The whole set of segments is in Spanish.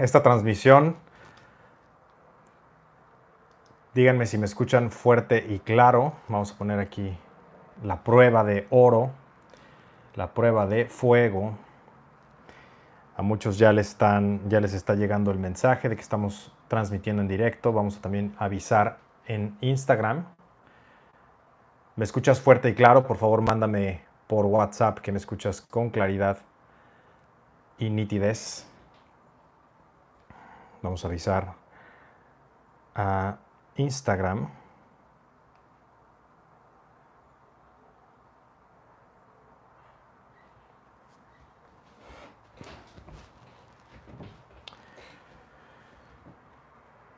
esta transmisión. Díganme si me escuchan fuerte y claro. Vamos a poner aquí la prueba de oro, la prueba de fuego. A muchos ya les, están, ya les está llegando el mensaje de que estamos transmitiendo en directo. Vamos a también avisar en Instagram. ¿Me escuchas fuerte y claro? Por favor, mándame por WhatsApp que me escuchas con claridad y nitidez. Vamos a avisar a Instagram.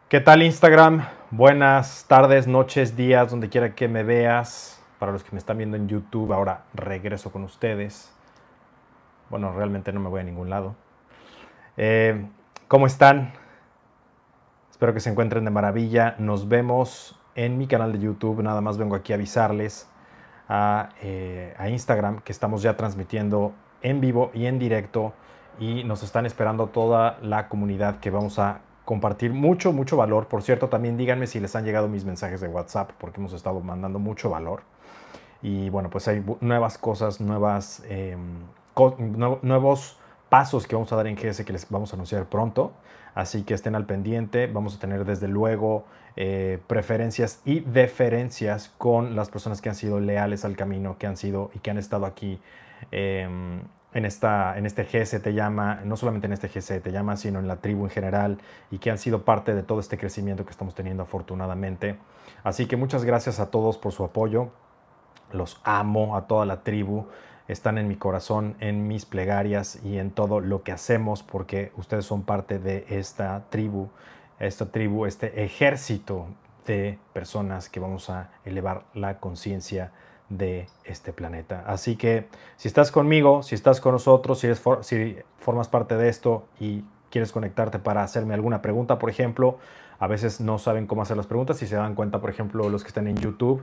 ¿Qué tal Instagram? Buenas tardes, noches, días, donde quiera que me veas. Para los que me están viendo en YouTube, ahora regreso con ustedes. Bueno, realmente no me voy a ningún lado. Eh, ¿Cómo están? Espero que se encuentren de maravilla. Nos vemos en mi canal de YouTube. Nada más vengo aquí a avisarles a, eh, a Instagram que estamos ya transmitiendo en vivo y en directo y nos están esperando toda la comunidad que vamos a compartir mucho, mucho valor. Por cierto, también díganme si les han llegado mis mensajes de WhatsApp, porque hemos estado mandando mucho valor. Y bueno, pues hay nuevas cosas, nuevas, eh, nuevos pasos que vamos a dar en GS que les vamos a anunciar pronto. Así que estén al pendiente. Vamos a tener desde luego eh, preferencias y deferencias con las personas que han sido leales al camino, que han sido y que han estado aquí. Eh, en, esta, en este GS te llama, no solamente en este GS te llama, sino en la tribu en general y que han sido parte de todo este crecimiento que estamos teniendo afortunadamente. Así que muchas gracias a todos por su apoyo. Los amo a toda la tribu. Están en mi corazón, en mis plegarias y en todo lo que hacemos porque ustedes son parte de esta tribu, esta tribu, este ejército de personas que vamos a elevar la conciencia de este planeta. Así que si estás conmigo, si estás con nosotros, si, si formas parte de esto y quieres conectarte para hacerme alguna pregunta, por ejemplo, a veces no saben cómo hacer las preguntas. Si se dan cuenta, por ejemplo, los que están en YouTube,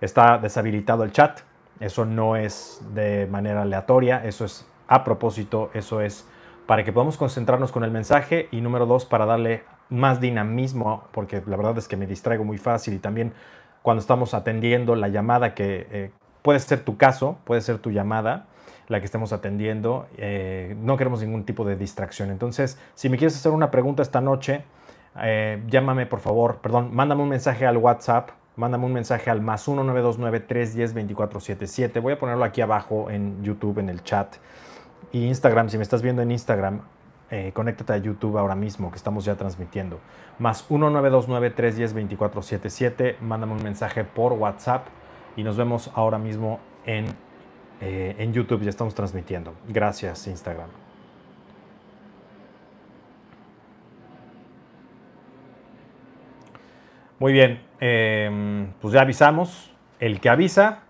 está deshabilitado el chat. Eso no es de manera aleatoria, eso es a propósito, eso es para que podamos concentrarnos con el mensaje y número dos, para darle más dinamismo, porque la verdad es que me distraigo muy fácil y también cuando estamos atendiendo la llamada que eh, puede ser tu caso, puede ser tu llamada, la que estemos atendiendo. Eh, no queremos ningún tipo de distracción. Entonces, si me quieres hacer una pregunta esta noche, eh, llámame por favor, perdón, mándame un mensaje al WhatsApp, mándame un mensaje al más 1-929-310-2477. Voy a ponerlo aquí abajo en YouTube, en el chat. Y Instagram, si me estás viendo en Instagram, eh, conéctate a YouTube ahora mismo, que estamos ya transmitiendo. Más 1-929-310-2477. Mándame un mensaje por WhatsApp y nos vemos ahora mismo en, eh, en YouTube. Ya estamos transmitiendo. Gracias, Instagram. Muy bien, em, pues ya avisamos. El que avisa,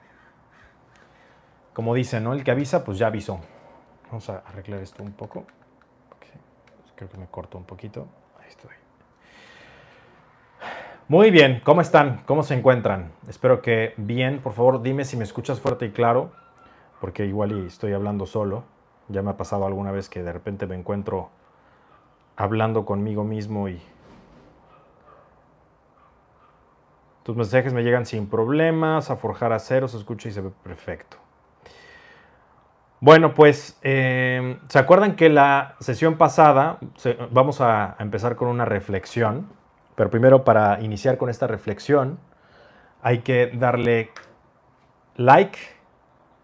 como dicen, ¿no? El que avisa, pues ya avisó. Vamos a arreglar esto un poco. Creo que me corto un poquito. Ahí estoy. Muy bien, ¿cómo están? ¿Cómo se encuentran? Espero que bien. Por favor, dime si me escuchas fuerte y claro, porque igual estoy hablando solo. Ya me ha pasado alguna vez que de repente me encuentro hablando conmigo mismo y tus mensajes me llegan sin problemas, a forjar acero, se escucha y se ve perfecto. Bueno, pues, em, ¿se acuerdan que la sesión pasada, vamos a, empezar con una reflexión, pero primero para iniciar con esta reflexión, hay que darle like,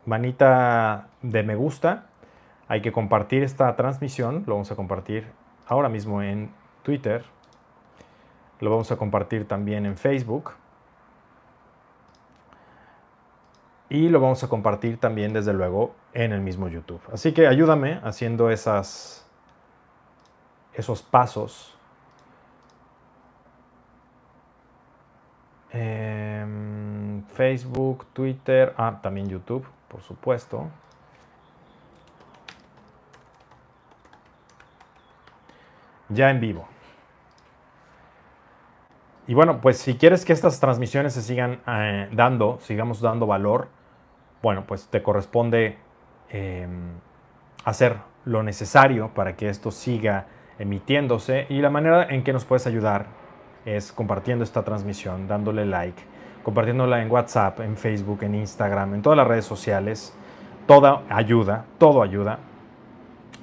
manita de me gusta, hay que compartir esta transmisión, lo vamos a compartir ahora mismo en Twitter, lo vamos a compartir también en Facebook. Y lo vamos a compartir también desde luego en el mismo YouTube. Así que ayúdame haciendo esas, esos pasos. Em, Facebook, Twitter, ah, también YouTube, por supuesto. Ya en vivo. Y bueno, pues si quieres que estas transmisiones se sigan eh, dando, sigamos dando valor, bueno, pues te corresponde em, hacer lo necesario para que esto siga emitiéndose y la manera en que nos puedes ayudar es compartiendo esta transmisión, dándole like, compartiéndola en WhatsApp, en Facebook, en Instagram, en todas las redes sociales. Toda ayuda, todo ayuda.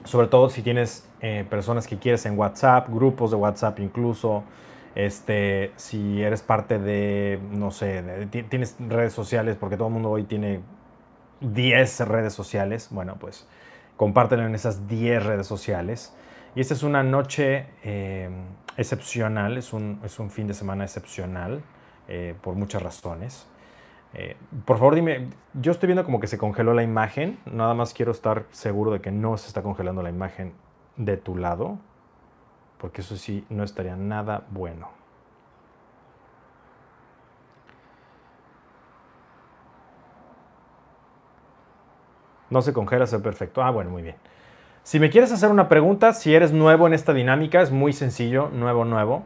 Sobre todo si tienes eh, personas que quieres en WhatsApp, grupos de WhatsApp incluso. Este, si eres parte de, no sé, tienes redes sociales, porque todo el mundo hoy tiene 10 redes sociales, bueno, pues compártelo en esas 10 redes sociales. Y esta es una noche eh, excepcional, es un, es un, fin de semana excepcional eh, por muchas razones. Eh, por favor, dime, yo estoy viendo como que se congeló la imagen, nada más quiero estar seguro de que no se está congelando la imagen de tu lado, porque eso sí no estaría nada bueno. No se congela, es perfecto. Ah, bueno, muy bien. Si me quieres hacer una pregunta, si eres nuevo en esta dinámica, es muy sencillo, nuevo, nuevo.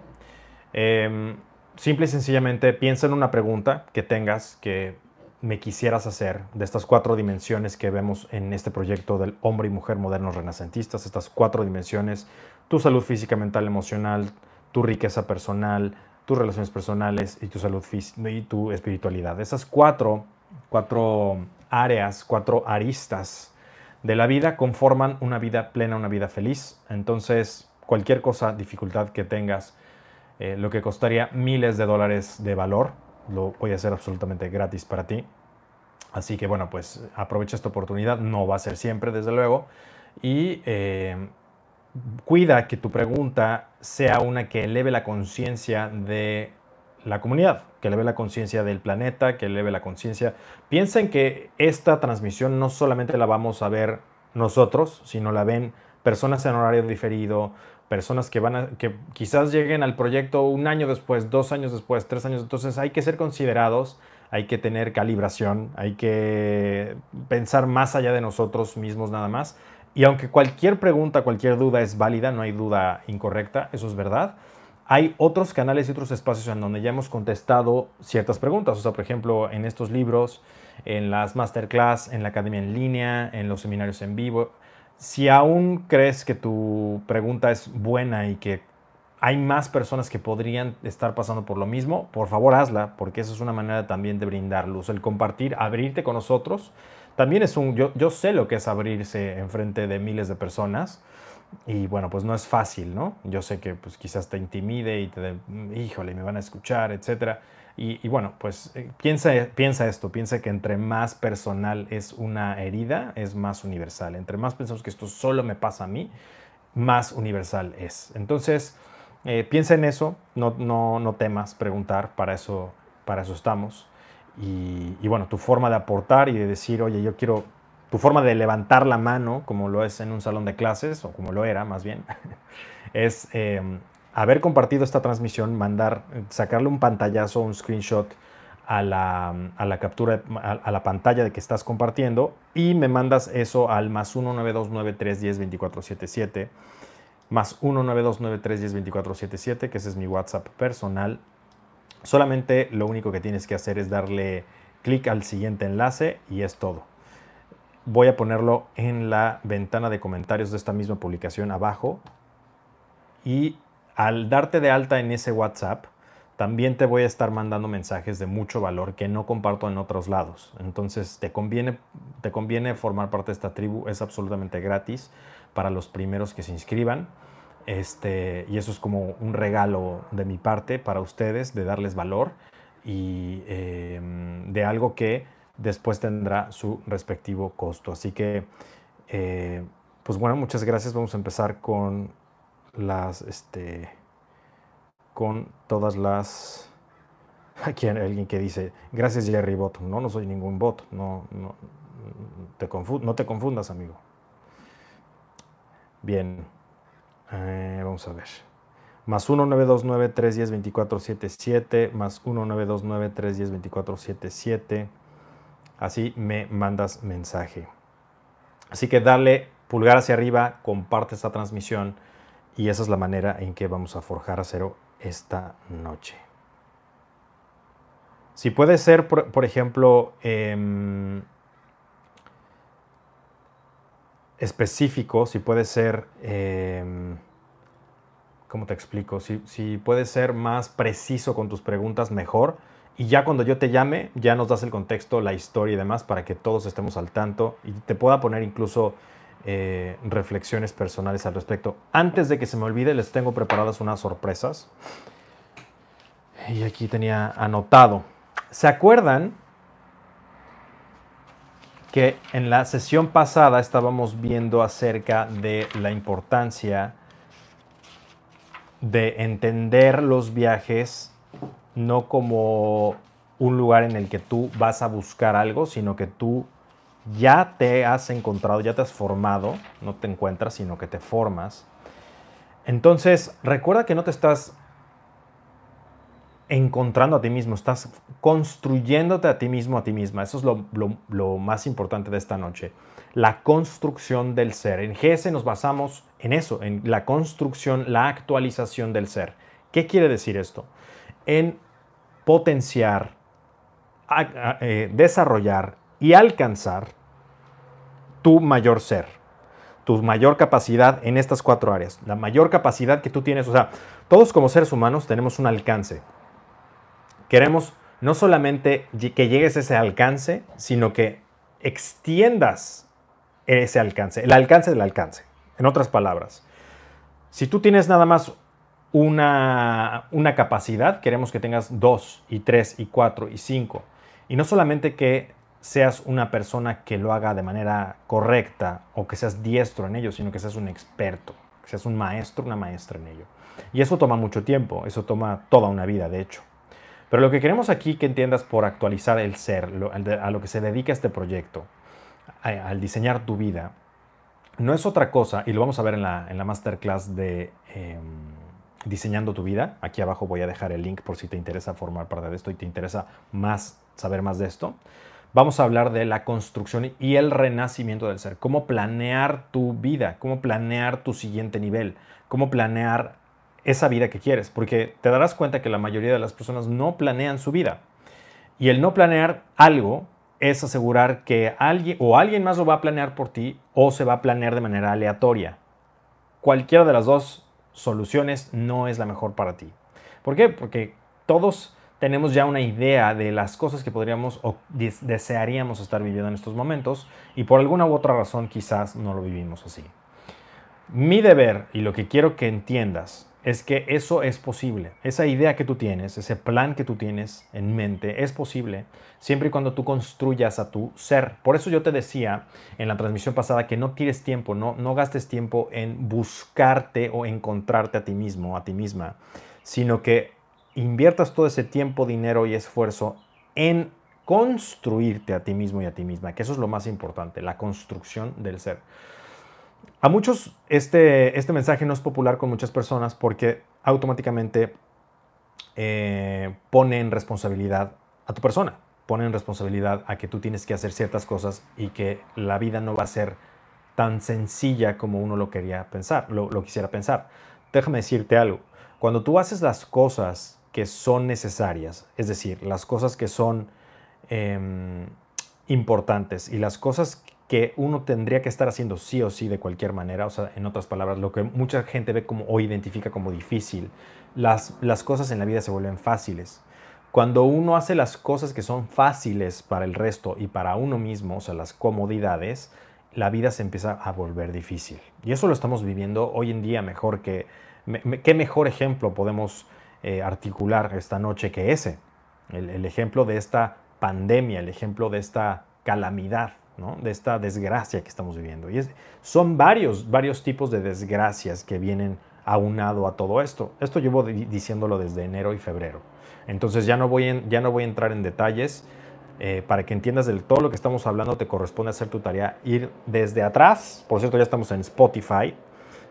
Em, simple y sencillamente piensa en una pregunta que tengas que me quisieras hacer de estas cuatro dimensiones que vemos en este proyecto del hombre y mujer modernos renacentistas, estas cuatro dimensiones, tu salud física, mental, emocional, tu riqueza personal, tus relaciones personales y tu salud y tu espiritualidad. Esas cuatro, cuatro áreas, cuatro aristas de la vida conforman una vida plena, una vida feliz. Entonces, cualquier cosa, dificultad que tengas, eh, lo que costaría miles de dólares de valor, lo voy a hacer absolutamente gratis para ti. Así que bueno, pues aprovecha esta oportunidad, no va a ser siempre, desde luego, y eh, cuida que tu pregunta sea una que eleve la conciencia de la comunidad, que eleve la conciencia del planeta, que eleve la conciencia. Piensen que esta transmisión no solamente la vamos a ver nosotros, sino la ven personas en horario diferido, personas que van a, que quizás lleguen al proyecto un año después, dos años después, tres años. Entonces hay que ser considerados, hay que tener calibración, hay que pensar más allá de nosotros mismos nada más. Y aunque cualquier pregunta, cualquier duda es válida, no hay duda incorrecta, eso es verdad hay otros canales y otros espacios en donde ya hemos contestado ciertas preguntas. O sea, por ejemplo, en estos libros, en las masterclass, en la academia en línea, en los seminarios en vivo. Si aún crees que tu pregunta es buena y que hay más personas que podrían estar pasando por lo mismo, por favor hazla, porque eso es una manera también de brindar luz. El compartir, abrirte con nosotros, también es un, yo, yo sé lo que es abrirse en frente de miles de personas y bueno, pues no es fácil, ¿no? Yo sé que pues quizás te intimide y te de, híjole, me van a escuchar, etc. Y, bueno, pues eh, piensa, piensa esto, piensa que entre más personal es una herida, es más universal. Entre más pensamos que esto solo me pasa a mí, más universal es. Entonces, eh, piensa en eso, no, no, no temas preguntar, para eso, para eso estamos. Y, y bueno, tu forma de aportar y de decir, oye, yo quiero tu forma de levantar la mano, como lo es en un salón de clases, o como lo era más bien, es em, haber compartido esta transmisión, mandar, sacarle un pantallazo, un screenshot a la, a la captura, a, la pantalla de que estás compartiendo y me mandas eso al más 19293102477, más 19293102477, que ese es mi WhatsApp personal. Solamente lo único que tienes que hacer es darle clic al siguiente enlace y es todo voy a ponerlo en la ventana de comentarios de esta misma publicación abajo. Y al darte de alta en ese WhatsApp, también te voy a estar mandando mensajes de mucho valor que no comparto en otros lados. Entonces te conviene, te conviene formar parte de esta tribu, es absolutamente gratis para los primeros que se inscriban. Este, y eso es como un regalo de mi parte para ustedes, de darles valor y em, de algo que después tendrá su respectivo costo. Así que, eh, pues bueno, muchas gracias. Vamos a empezar con las, este, con todas las... Aquí hay alguien que dice, gracias Jerry Bot. No, no soy ningún bot. No, no, te, no te confundas, amigo. Bien, eh, vamos a ver. Más 1-929-310-2477, más 1-929-310-2477 así me mandas mensaje. Así que dale pulgar hacia arriba, comparte esta transmisión y esa es la manera en que vamos a forjar acero esta noche. Si puede ser, por, ejemplo, em, específico, si puede ser em, ¿cómo te explico? Si, si puedes ser más preciso con tus preguntas, mejor. Y ya cuando yo te llame, ya nos das el contexto, la historia y demás para que todos estemos al tanto y te pueda poner incluso eh, reflexiones personales al respecto. Antes de que se me olvide, les tengo preparadas unas sorpresas. Y aquí tenía anotado. ¿Se acuerdan que en la sesión pasada estábamos viendo acerca de la importancia de entender los viajes no como un lugar en el que tú vas a buscar algo, sino que tú ya te has encontrado, ya te has formado, no te encuentras, sino que te formas. Entonces, recuerda que no te estás encontrando a ti mismo, estás construyéndote a ti mismo, a ti misma. Eso es lo, más importante de esta noche. La construcción del ser. En GS nos basamos en eso, en la construcción, la actualización del ser. ¿Qué quiere decir esto? En potenciar, eh, desarrollar y alcanzar tu mayor ser, tu mayor capacidad en estas cuatro áreas. La mayor capacidad que tú tienes, o sea, todos como seres humanos tenemos un alcance. Queremos no solamente que llegues a ese alcance, sino que extiendas ese alcance, el alcance del alcance. En otras palabras, si tú tienes nada más una, una capacidad, queremos que tengas dos y tres y cuatro y cinco. Y no solamente que seas una persona que lo haga de manera correcta o que seas diestro en ello, sino que seas un experto, que seas un maestro, una maestra en ello. Y eso toma mucho tiempo, eso toma toda una vida, de hecho. Pero lo que queremos aquí que entiendas por actualizar el ser, a lo que se dedica este proyecto, al diseñar tu vida, no es otra cosa, y lo vamos a ver en la, masterclass de em, Diseñando tu vida. Aquí abajo voy a dejar el link por si te interesa formar parte de esto y te interesa más saber más de esto. Vamos a hablar de la construcción y el renacimiento del ser, cómo planear tu vida, cómo planear tu siguiente nivel, cómo planear esa vida que quieres, porque te darás cuenta que la mayoría de las personas no planean su vida. Y el no planear algo es asegurar que alguien o alguien más lo va a planear por ti o se va a planear de manera aleatoria. Cualquiera de las dos soluciones no es la mejor para ti. ¿Por qué? Porque todos tenemos ya una idea de las cosas que podríamos o desearíamos estar viviendo en estos momentos y por alguna u otra razón quizás no lo vivimos así. Mi deber y lo que quiero que entiendas es que eso es posible. Esa idea que tú tienes, ese plan que tú tienes en mente, es posible siempre y cuando tú construyas a tu ser. Por eso yo te decía en la transmisión pasada que no tires tiempo, no, no gastes tiempo en buscarte o encontrarte a ti mismo, a ti misma, sino que inviertas todo ese tiempo, dinero y esfuerzo en construirte a ti mismo y a ti misma, que eso es lo más importante, la construcción del ser. A muchos este, este mensaje no es popular con muchas personas porque automáticamente eh, pone en responsabilidad a tu persona, pone en responsabilidad a que tú tienes que hacer ciertas cosas y que la vida no va a ser tan sencilla como uno lo quería pensar, lo, quisiera pensar. Déjame decirte algo, cuando tú haces las cosas que son necesarias, es decir, las cosas que son em, importantes y las cosas que uno tendría que estar haciendo sí o sí de cualquier manera, o sea, en otras palabras, lo que mucha gente ve como o identifica como difícil, las, las cosas en la vida se vuelven fáciles. Cuando uno hace las cosas que son fáciles para el resto y para uno mismo, o sea, las comodidades, la vida se empieza a volver difícil. Y eso lo estamos viviendo hoy en día mejor que... ¿Qué mejor ejemplo podemos eh, articular esta noche que ese? El, el ejemplo de esta pandemia, el ejemplo de esta calamidad de esta desgracia que estamos viviendo. Y son varios, varios tipos de desgracias que vienen aunado a todo esto. Esto llevo diciéndolo desde enero y febrero. Entonces ya no voy, ya no voy a entrar en detalles. Eh, para que entiendas del todo lo que estamos hablando, te corresponde hacer tu tarea, ir desde atrás. Por cierto, ya estamos en Spotify.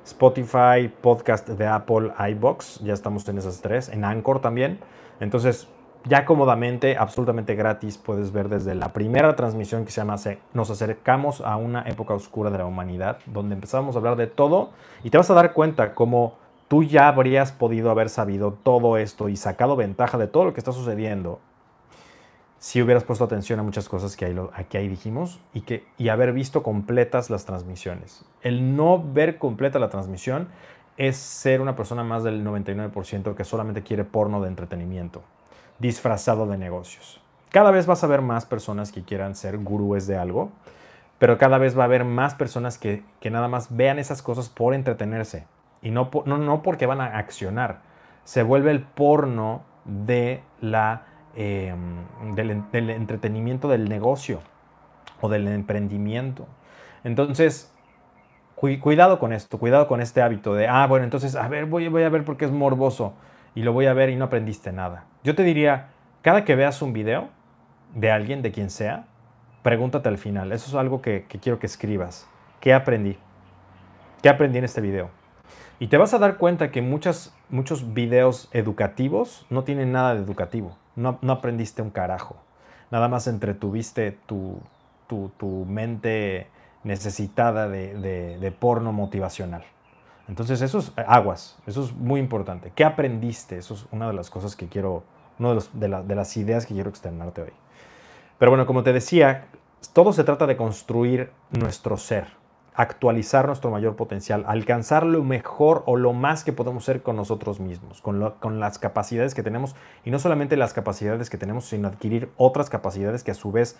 Spotify, podcast de Apple, iBox, ya estamos en esas tres, en Anchor también. Entonces, ya cómodamente, absolutamente gratis, puedes ver desde la primera transmisión que se llama Nos acercamos a una época oscura de la humanidad, donde empezamos a hablar de todo y te vas a dar cuenta cómo tú ya habrías podido haber sabido todo esto y sacado ventaja de todo lo que está sucediendo si hubieras puesto atención a muchas cosas que aquí ahí dijimos y, que, y haber visto completas las transmisiones. El no ver completa la transmisión es ser una persona más del 99% que solamente quiere porno de entretenimiento, disfrazado de negocios. Cada vez vas a ver más personas que quieran ser gurúes de algo, pero cada vez va a haber más personas que, nada más vean esas cosas por entretenerse y no, no, no porque van a accionar. Se vuelve el porno de la, em, del, del entretenimiento del negocio o del emprendimiento. Entonces, cuidado con esto, cuidado con este hábito de, ah, bueno, entonces, a ver, voy, voy a ver porque es morboso y lo voy a ver y no aprendiste nada. Yo te diría, cada que veas un video de alguien, de quien sea, pregúntate al final. Eso es algo que, quiero que escribas. ¿Qué aprendí? ¿Qué aprendí en este video? Y te vas a dar cuenta que muchas, muchos videos educativos no tienen nada de educativo. No, no aprendiste un carajo. Nada más entretuviste tu, tu, tu mente necesitada de, porno motivacional. Entonces, eso es aguas, eso es muy importante. ¿Qué aprendiste? Eso es una de las cosas que quiero, una de, de, las ideas que quiero externarte hoy. Pero bueno, como te decía, todo se trata de construir nuestro ser, actualizar nuestro mayor potencial, alcanzar lo mejor o lo más que podemos ser con nosotros mismos, con, con, las capacidades que tenemos y no solamente las capacidades que tenemos, sino adquirir otras capacidades que a su vez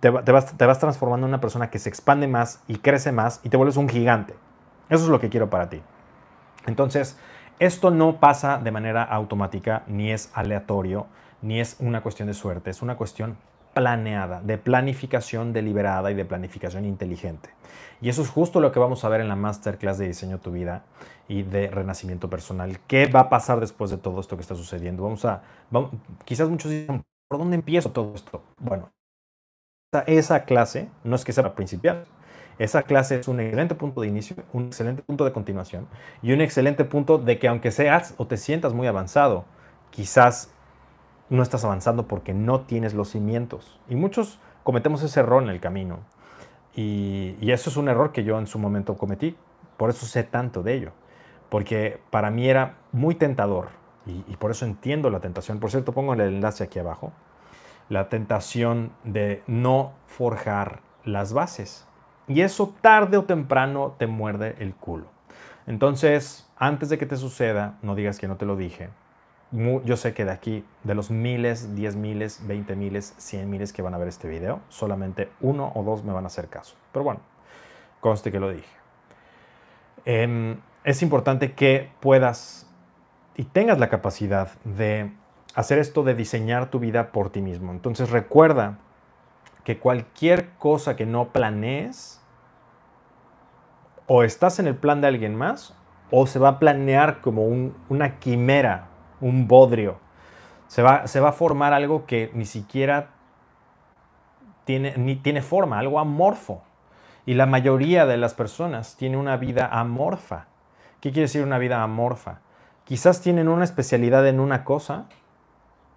te, vas, transformando en una persona que se expande más y crece más y te vuelves un gigante. Eso es lo que quiero para ti. Entonces, esto no pasa de manera automática, ni es aleatorio, ni es una cuestión de suerte, es una cuestión planeada, de planificación deliberada y de planificación inteligente. Y eso es justo lo que vamos a ver en la masterclass de diseño tu vida y de renacimiento personal. ¿Qué va a pasar después de todo esto que está sucediendo? Vamos a, quizás muchos dicen, ¿Por dónde empiezo todo esto? Bueno, esa clase no es que sea principial. Esa clase es un excelente punto de inicio, un excelente punto de continuación y un excelente punto de que aunque seas o te sientas muy avanzado, quizás no estás avanzando porque no tienes los cimientos. Y muchos cometemos ese error en el camino. Y, eso es un error que yo en su momento cometí. Por eso sé tanto de ello. Porque para mí era muy tentador y, por eso entiendo la tentación. Por cierto, pongo el enlace aquí abajo. La tentación de no forjar las bases. Y eso tarde o temprano te muerde el culo. Entonces, antes de que te suceda, no digas que no te lo dije. Yo sé que de aquí, de los miles, diez miles, veinte miles, cien miles que van a ver este video, solamente uno o dos me van a hacer caso. Pero bueno, conste que lo dije. Em, es importante que puedas y tengas la capacidad de hacer esto de diseñar tu vida por ti mismo. Entonces recuerda que cualquier cosa que no planees, o estás en el plan de alguien más, o se va a planear como una quimera, un bodrio. Se va, se va, a formar algo que ni siquiera tiene, tiene forma, algo amorfo. Y la mayoría de las personas tiene una vida amorfa. ¿Qué quiere decir una vida amorfa? quizás tienen una especialidad en una cosa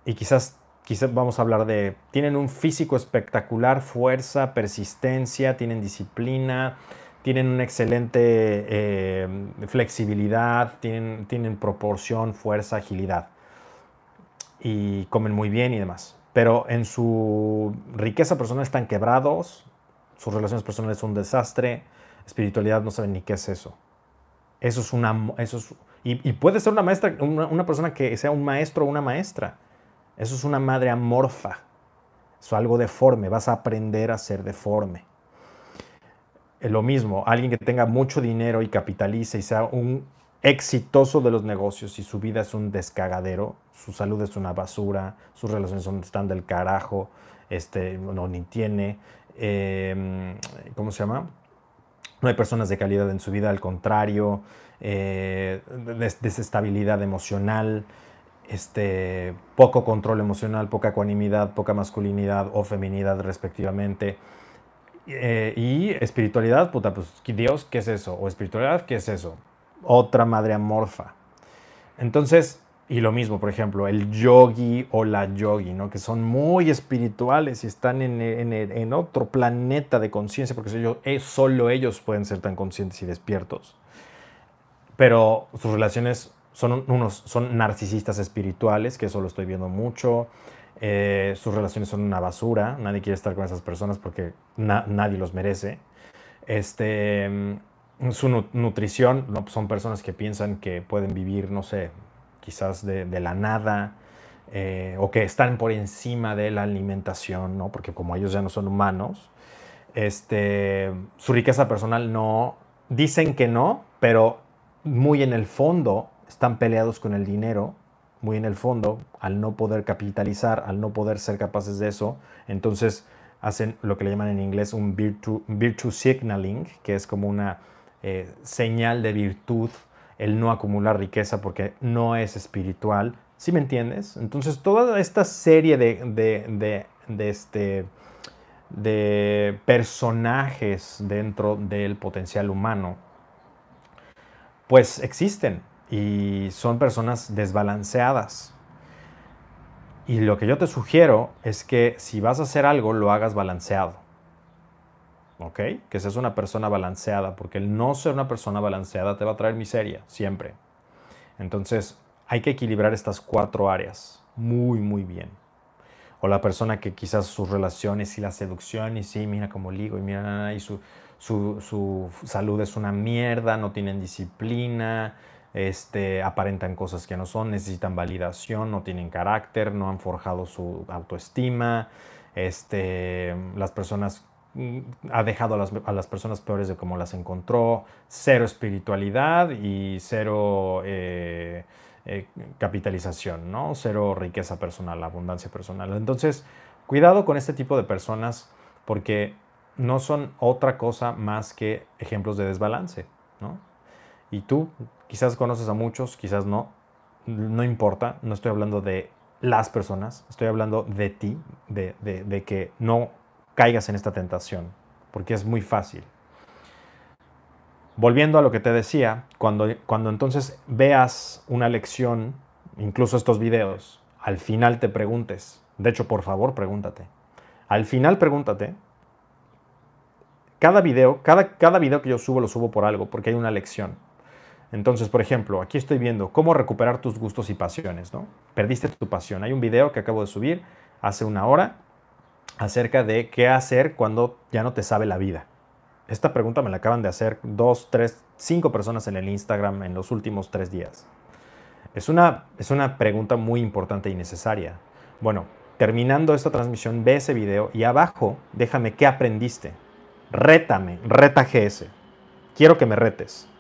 y quizás, quizás vamos a hablar de, tienen un físico espectacular, fuerza, persistencia, tienen disciplina, tienen una excelente eh, flexibilidad, tienen, tienen proporción, fuerza, agilidad y comen muy bien y demás. Pero en su riqueza personal están quebrados, sus relaciones personales son un desastre, espiritualidad no saben ni qué es eso. Eso es una, eso es, y, puede ser una maestra, una, persona que sea un maestro o una maestra. Eso es una madre amorfa. Eso es algo deforme. Vas a aprender a ser deforme. Lo mismo, alguien que tenga mucho dinero y capitalice y sea un exitoso de los negocios y su vida es un descagadero, su salud es una basura, sus relaciones están del carajo, este, no ni tiene, em, ¿cómo se llama? No hay personas de calidad en su vida, al contrario, eh, desestabilidad emocional, este, poco control emocional, poca ecuanimidad, poca masculinidad o feminidad respectivamente. Eh, y espiritualidad, puta, pues Dios, ¿qué es eso? O espiritualidad, ¿qué es eso? Otra madre amorfa. Entonces, y lo mismo, por ejemplo, el yogi o la yogi, ¿no? que son muy espirituales y están en, en otro planeta de conciencia, porque eh, solo ellos pueden ser tan conscientes y despiertos pero sus relaciones son unos son narcisistas espirituales, que eso lo estoy viendo mucho. Eh, sus relaciones son una basura, nadie quiere estar con esas personas porque nadie los merece. Este, su nutrición, ¿no? son personas que piensan que pueden vivir, no sé, quizás de, la nada, eh, o que están por encima de la alimentación, ¿no? porque como ellos ya no son humanos, este, su riqueza personal no, dicen que no, pero muy en el fondo están peleados con el dinero, muy en el fondo, al no poder capitalizar, al no poder ser capaces de eso, entonces hacen lo que le llaman en inglés un virtue, signaling, que es como una eh, señal de virtud el no acumular riqueza porque no es espiritual. ¿Sí me entiendes? Entonces toda esta serie de, de, este, de personajes dentro del potencial humano, pues existen y son personas desbalanceadas. Y lo que yo te sugiero es que si vas a hacer algo, lo hagas balanceado. ¿Ok? Que seas una persona balanceada, porque el no ser una persona balanceada te va a traer miseria, siempre. Entonces, hay que equilibrar estas cuatro áreas muy, muy bien. O la persona que quizás sus relaciones y la seducción, y sí, mira cómo ligo, y mira, y su, su, su salud es una mierda, no tienen disciplina, este, aparentan cosas que no son, necesitan validación, no tienen carácter, no han forjado su autoestima, este, las personas mm, ha dejado a las, personas peores de como las encontró, cero espiritualidad y cero eh, eh, capitalización, ¿no? cero riqueza personal, abundancia personal. Entonces, cuidado con este tipo de personas porque no son otra cosa más que ejemplos de desbalance. ¿no? Y tú quizás conoces a muchos, quizás no, no importa, no estoy hablando de las personas, estoy hablando de ti, de, que no caigas en esta tentación, porque es muy fácil. Volviendo a lo que te decía, cuando, cuando entonces veas una lección, incluso estos videos, al final te preguntes, de hecho, por favor, pregúntate. Al final pregúntate, cada video, cada, cada video que yo subo lo subo por algo, porque hay una lección. Entonces, por ejemplo, aquí estoy viendo cómo recuperar tus gustos y pasiones, ¿no? Perdiste tu pasión. Hay un video que acabo de subir hace una hora acerca de qué hacer cuando ya no te sabe la vida. Esta pregunta me la acaban de hacer dos, tres, cinco personas en el Instagram en los últimos tres días. Es una, es una pregunta muy importante y necesaria. Bueno, terminando esta transmisión, ve ese video y abajo déjame qué aprendiste. Rétame, reta GS. Quiero que me retes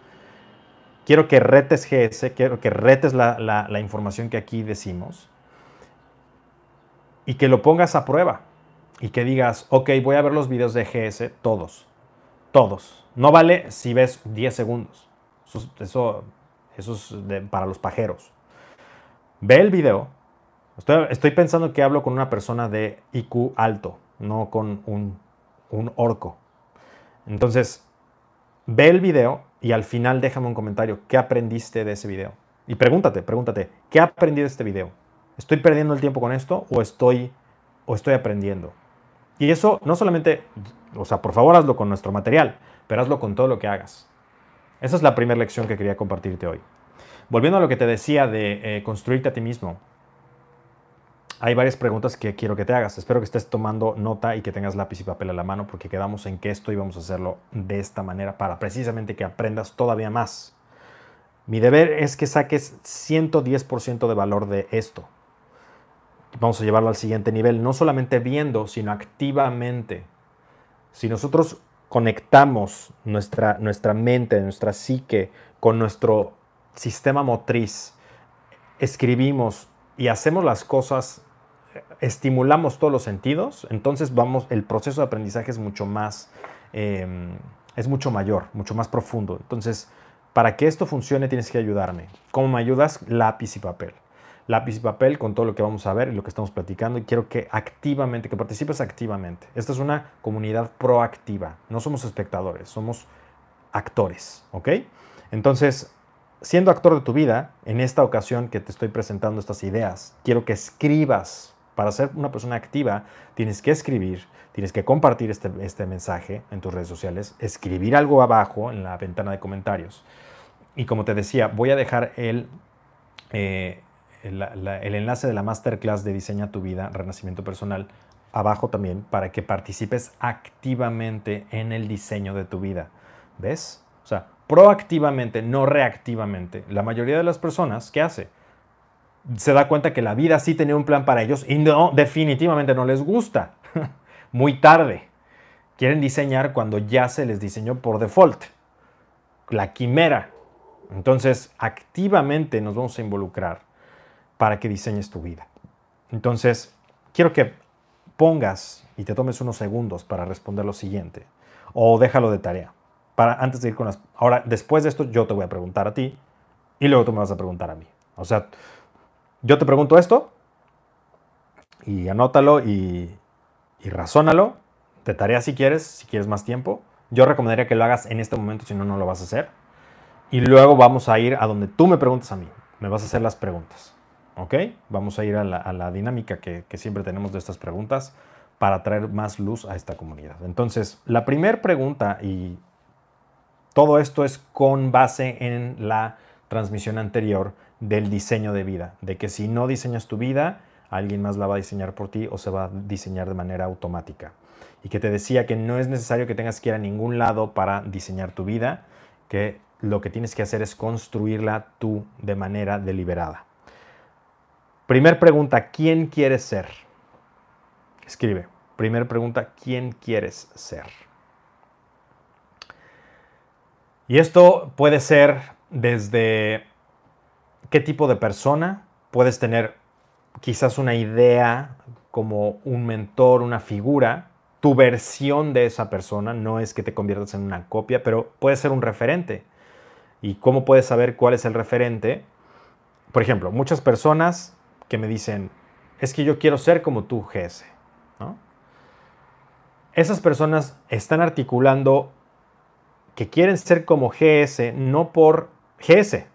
quiero que retes GS, quiero que retes la, información que aquí decimos y que lo pongas a prueba y que digas, ok, voy a ver los videos de GS, todos, todos. No vale si ves 10 segundos. Eso, eso, es para los pajeros. Ve el video. Estoy, estoy, pensando que hablo con una persona de IQ alto, no con un, un orco. Entonces, ve el video y al final déjame un comentario. ¿Qué aprendiste de ese video? Y pregúntate, pregúntate, ¿qué aprendí de este video? ¿Estoy perdiendo el tiempo con esto o estoy, o estoy aprendiendo? Y eso no solamente, o sea, por favor hazlo con nuestro material, pero hazlo con todo lo que hagas. Esa es la primera lección que quería compartirte hoy. Volviendo a lo que te decía de eh, construirte a ti mismo, hay varias preguntas que quiero que te hagas. Espero que estés tomando nota y que tengas lápiz y papel a la mano porque quedamos en que esto íbamos a hacerlo de esta manera para precisamente que aprendas todavía más. Mi deber es que saques 110% de valor de esto. Vamos a llevarlo al siguiente nivel, no solamente viendo, sino activamente. Si nosotros conectamos nuestra, nuestra mente, nuestra psique con nuestro sistema motriz, escribimos y hacemos las cosas estimulamos todos los sentidos, entonces vamos, el proceso de aprendizaje es mucho más, em, es mucho mayor, mucho más profundo. Entonces, para que esto funcione tienes que ayudarme. ¿Cómo me ayudas? Lápiz y papel. Lápiz y papel con todo lo que vamos a ver y lo que estamos platicando y quiero que activamente, que participes activamente. Esta es una comunidad proactiva, no somos espectadores, somos actores, ¿ok? Entonces, siendo actor de tu vida, en esta ocasión que te estoy presentando estas ideas, quiero que escribas para ser una persona activa, tienes que escribir, tienes que compartir este, este, mensaje en tus redes sociales, escribir algo abajo en la ventana de comentarios. Y como te decía, voy a dejar el, eh, el, el enlace de la masterclass de Diseña tu vida, Renacimiento Personal, abajo también para que participes activamente en el diseño de tu vida. ¿Ves? O sea, proactivamente, no reactivamente. La mayoría de las personas, ¿qué hace? Se da cuenta que la vida sí tenía un plan para ellos y no, definitivamente no les gusta. Muy tarde. Quieren diseñar cuando ya se les diseñó por default. La quimera. Entonces, activamente nos vamos a involucrar para que diseñes tu vida. Entonces, quiero que pongas y te tomes unos segundos para responder lo siguiente. O déjalo de tarea. Para, antes de ir con. Ahora, después de esto, yo te voy a preguntar a ti y luego tú me vas a preguntar a mí. O sea, yo te pregunto esto y anótalo y, y razónalo. De tarea si quieres, si quieres más tiempo. Yo recomendaría que lo hagas en este momento, si no, no lo vas a hacer. Y luego vamos a ir a donde tú me preguntas a mí. Me vas a hacer las preguntas. ¿Ok? Vamos a ir a la, dinámica que, que, siempre tenemos de estas preguntas para traer más luz a esta comunidad. Entonces, la primera pregunta, y todo esto es con base en la transmisión anterior del diseño de vida, de que si no diseñas tu vida, alguien más la va a diseñar por ti o se va a diseñar de manera automática. Y que te decía que no es necesario que tengas que ir a ningún lado para diseñar tu vida, que lo que tienes que hacer es construirla tú de manera deliberada. Primer pregunta, ¿quién quieres ser? Escribe. Primer pregunta, ¿quién quieres ser? Y esto puede ser desde qué tipo de persona, puedes tener quizás una idea como un mentor, una figura, tu versión de esa persona, no es que te conviertas en una copia, pero puede ser un referente. ¿Y cómo puedes saber cuál es el referente? Por ejemplo, muchas personas que me dicen, es que yo quiero ser como tú, GS. Esas personas están articulando que quieren ser como GS, no por GS.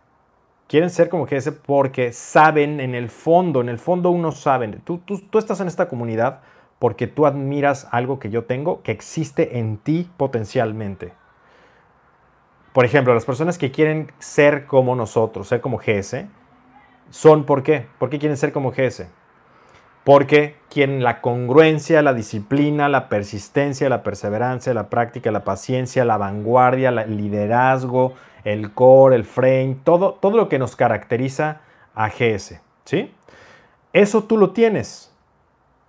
Quieren ser como GS porque saben en el fondo, en el fondo uno sabe, tú, tú, tú estás en esta comunidad porque tú admiras algo que yo tengo, que existe en ti potencialmente. Por ejemplo, las personas que quieren ser como nosotros, ser como GS, son ¿por qué? ¿Por qué quieren ser como GS? Porque quieren la congruencia, la disciplina, la persistencia, la perseverancia, la práctica, la paciencia, la vanguardia, el liderazgo, el core, el frame, todo, todo lo que nos caracteriza a GS. ¿sí? Eso tú lo tienes.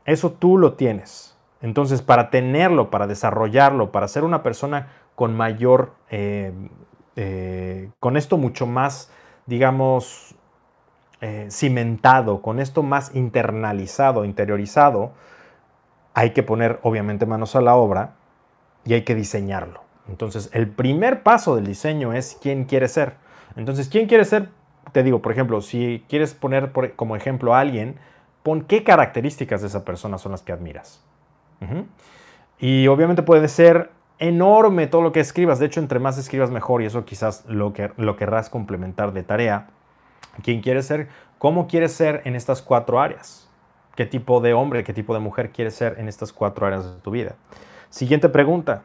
Eso tú lo tienes. Entonces, para tenerlo, para desarrollarlo, para ser una persona con mayor, eh, eh, con esto mucho más, digamos, eh, cimentado, con esto más internalizado, interiorizado, hay que poner obviamente manos a la obra y hay que diseñarlo. Entonces, el primer paso del diseño es quién quiere ser. Entonces, ¿quién quiere ser? Te digo, por ejemplo, si quieres poner como ejemplo a alguien, pon qué características de esa persona son las que admiras. Y obviamente puede ser enorme todo lo que escribas. De hecho, entre más escribas mejor y eso quizás lo, que, lo querrás complementar de tarea quién quieres ser, cómo quieres ser en estas cuatro áreas, qué tipo de hombre, qué tipo de mujer quieres ser en estas cuatro áreas de tu vida. Siguiente pregunta,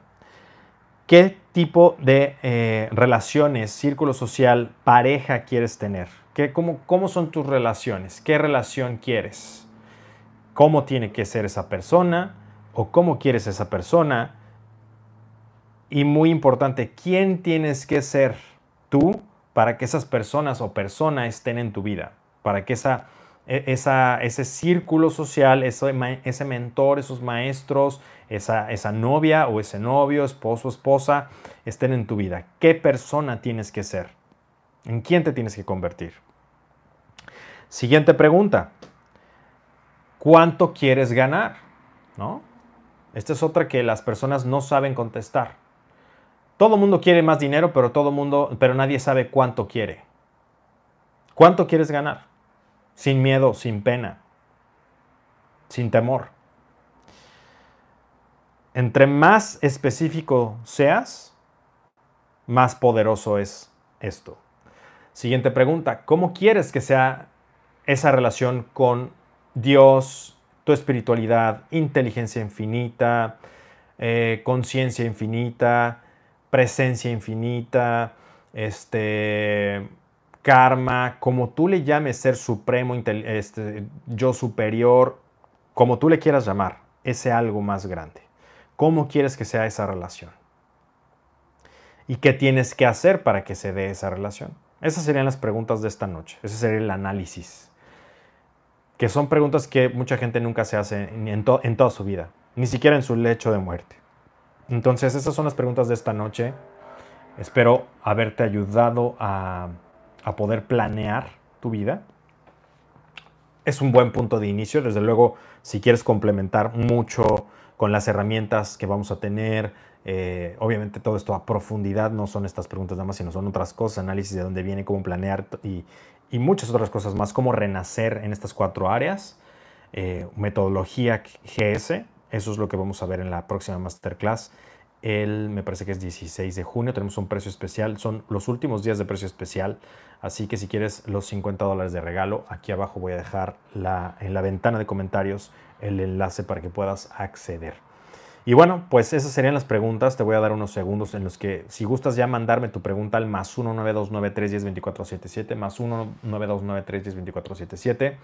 ¿qué tipo de eh, relaciones, círculo social, pareja quieres tener? ¿Qué, cómo, ¿Cómo son tus relaciones? ¿Qué relación quieres? ¿Cómo tiene que ser esa persona? ¿O cómo quieres esa persona? Y muy importante, ¿quién tienes que ser tú para que esas personas o persona estén en tu vida, para que esa, esa, ese círculo social, ese, ese mentor, esos maestros, esa, esa novia o ese novio, esposo, esposa, estén en tu vida. ¿Qué persona tienes que ser? ¿En quién te tienes que convertir? Siguiente pregunta. ¿Cuánto quieres ganar? ¿No? Esta es otra que las personas no saben contestar. Todo mundo quiere más dinero, pero todo mundo, pero nadie sabe cuánto quiere. ¿Cuánto quieres ganar? Sin miedo, sin pena, sin temor. Entre más específico seas, más poderoso es esto. Siguiente pregunta, ¿cómo quieres que sea esa relación con Dios, tu espiritualidad, inteligencia infinita, eh, conciencia infinita, presencia infinita, este, karma, como tú le llames ser supremo, este, yo superior, como tú le quieras llamar, ese algo más grande. ¿Cómo quieres que sea esa relación? y qué tienes que hacer para que se dé esa relación. Esas serían las preguntas de esta noche. Ese sería el análisis. Que son preguntas que mucha gente nunca se hace en, en toda su vida, ni siquiera en su lecho de muerte. Entonces, esas son las preguntas de esta noche. Espero haberte ayudado a, a poder planear tu vida. Es un buen punto de inicio. Desde luego, si quieres complementar mucho con las herramientas que vamos a tener, eh, obviamente todo esto a profundidad, no son estas preguntas nada más, sino son otras cosas, análisis de dónde viene, cómo planear y, muchas otras cosas más, cómo renacer en estas cuatro áreas, eh, metodología GS, eso es lo que vamos a ver en la próxima masterclass. El, me parece que es 16 de junio, tenemos un precio especial, son los últimos días de precio especial, así que si quieres los 50 dólares de regalo, aquí abajo voy a dejar la, en la ventana de comentarios el enlace para que puedas acceder. Y bueno, pues esas serían las preguntas. Te voy a dar unos segundos en los que, si gustas ya mandarme tu pregunta al más 19293102477, más 19293102477,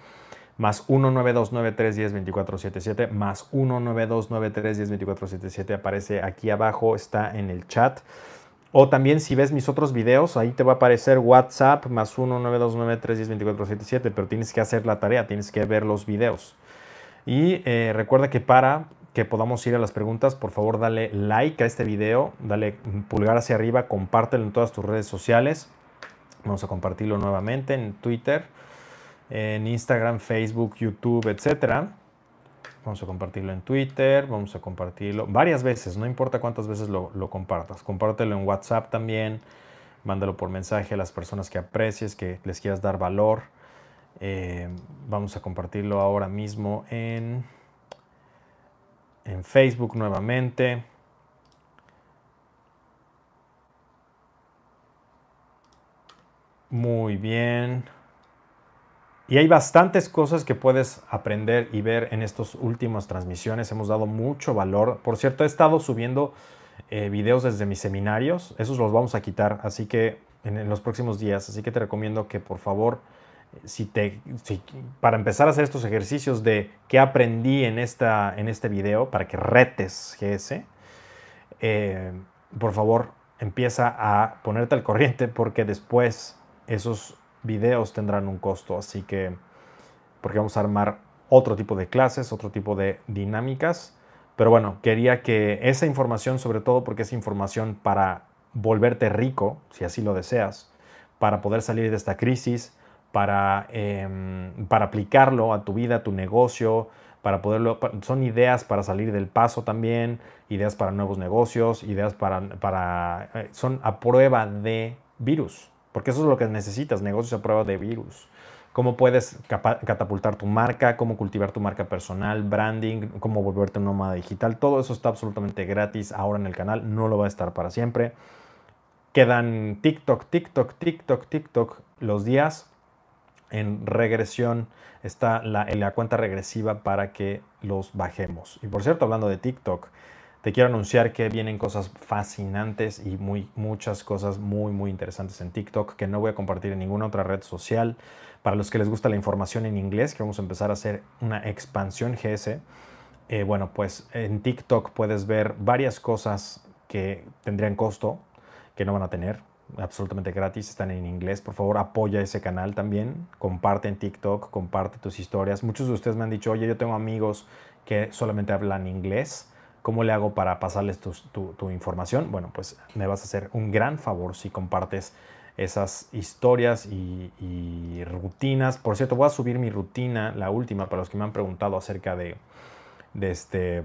más 19293102477, más 19293102477, aparece aquí abajo, está en el chat. O también si ves mis otros videos, ahí te va a aparecer WhatsApp más 19293102477, pero tienes que hacer la tarea, tienes que ver los videos. Y eh, recuerda que para que podamos ir a las preguntas, por favor dale like a este video, dale pulgar hacia arriba, compártelo en todas tus redes sociales. Vamos a compartirlo nuevamente en Twitter, en Instagram, Facebook, YouTube, etc. Vamos a compartirlo en Twitter, vamos a compartirlo varias veces, no importa cuántas veces lo, compartas. Compártelo en WhatsApp también, mándalo por mensaje a las personas que aprecies, que les quieras dar valor. Eh, vamos a compartirlo ahora mismo en en Facebook nuevamente. Muy bien. Y hay bastantes cosas que puedes aprender y ver en estas últimas transmisiones. Hemos dado mucho valor. Por cierto, he estado subiendo eh, videos desde mis seminarios. Esos los vamos a quitar, así que en los próximos días. Así que te recomiendo que por favor si te, para empezar a hacer estos ejercicios de qué aprendí en, esta, en este video, para que retes GS, eh, por favor empieza a ponerte al corriente porque después esos videos tendrán un costo. Así que, porque vamos a armar otro tipo de clases, otro tipo de dinámicas. Pero bueno, quería que esa información, sobre todo porque es información para volverte rico, si así lo deseas, para poder salir de esta crisis, para, em, para aplicarlo a tu vida, a tu negocio, para poderlo, son ideas para salir del paso también, ideas para nuevos negocios, ideas para, para eh, son a prueba de virus, porque eso es lo que necesitas, negocios a prueba de virus. Cómo puedes catapultar tu marca, cómo cultivar tu marca personal, branding, cómo volverte un nómada digital. Todo eso está absolutamente gratis ahora en el canal, no lo va a estar para siempre. Quedan TikTok, TikTok, TikTok, TikTok los días en regresión está la, la, cuenta regresiva para que los bajemos. Y por cierto, hablando de TikTok, te quiero anunciar que vienen cosas fascinantes y muy, muchas cosas muy, muy interesantes en TikTok que no voy a compartir en ninguna otra red social. Para los que les gusta la información en inglés, que vamos a empezar a hacer una expansión GS. Eh, bueno, pues en TikTok puedes ver varias cosas que tendrían costo, que no van a tener absolutamente gratis, están en inglés. Por favor, apoya ese canal también. Comparte en TikTok, comparte tus historias. Muchos de ustedes me han dicho, oye, yo tengo amigos que solamente hablan inglés. ¿Cómo le hago para pasarles tu, información? Bueno, pues me vas a hacer un gran favor si compartes esas historias y, rutinas. Por cierto, voy a subir mi rutina, la última, para los que me han preguntado acerca de, este,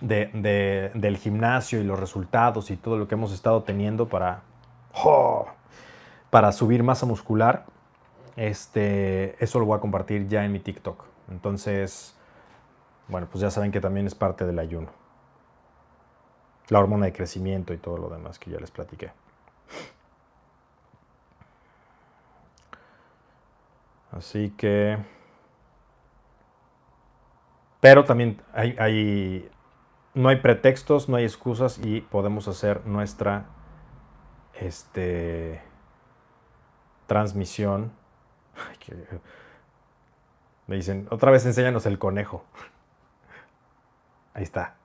de, del gimnasio y los resultados y todo lo que hemos estado teniendo para, para subir masa muscular, este, eso lo voy a compartir ya en mi TikTok. Entonces, bueno, pues ya saben que también es parte del ayuno. La hormona de crecimiento y todo lo demás que ya les platiqué. Así que... Pero también hay, no hay pretextos, no hay excusas y podemos hacer nuestra este, transmisión. Me dicen, otra vez enséñanos el conejo. Ahí está.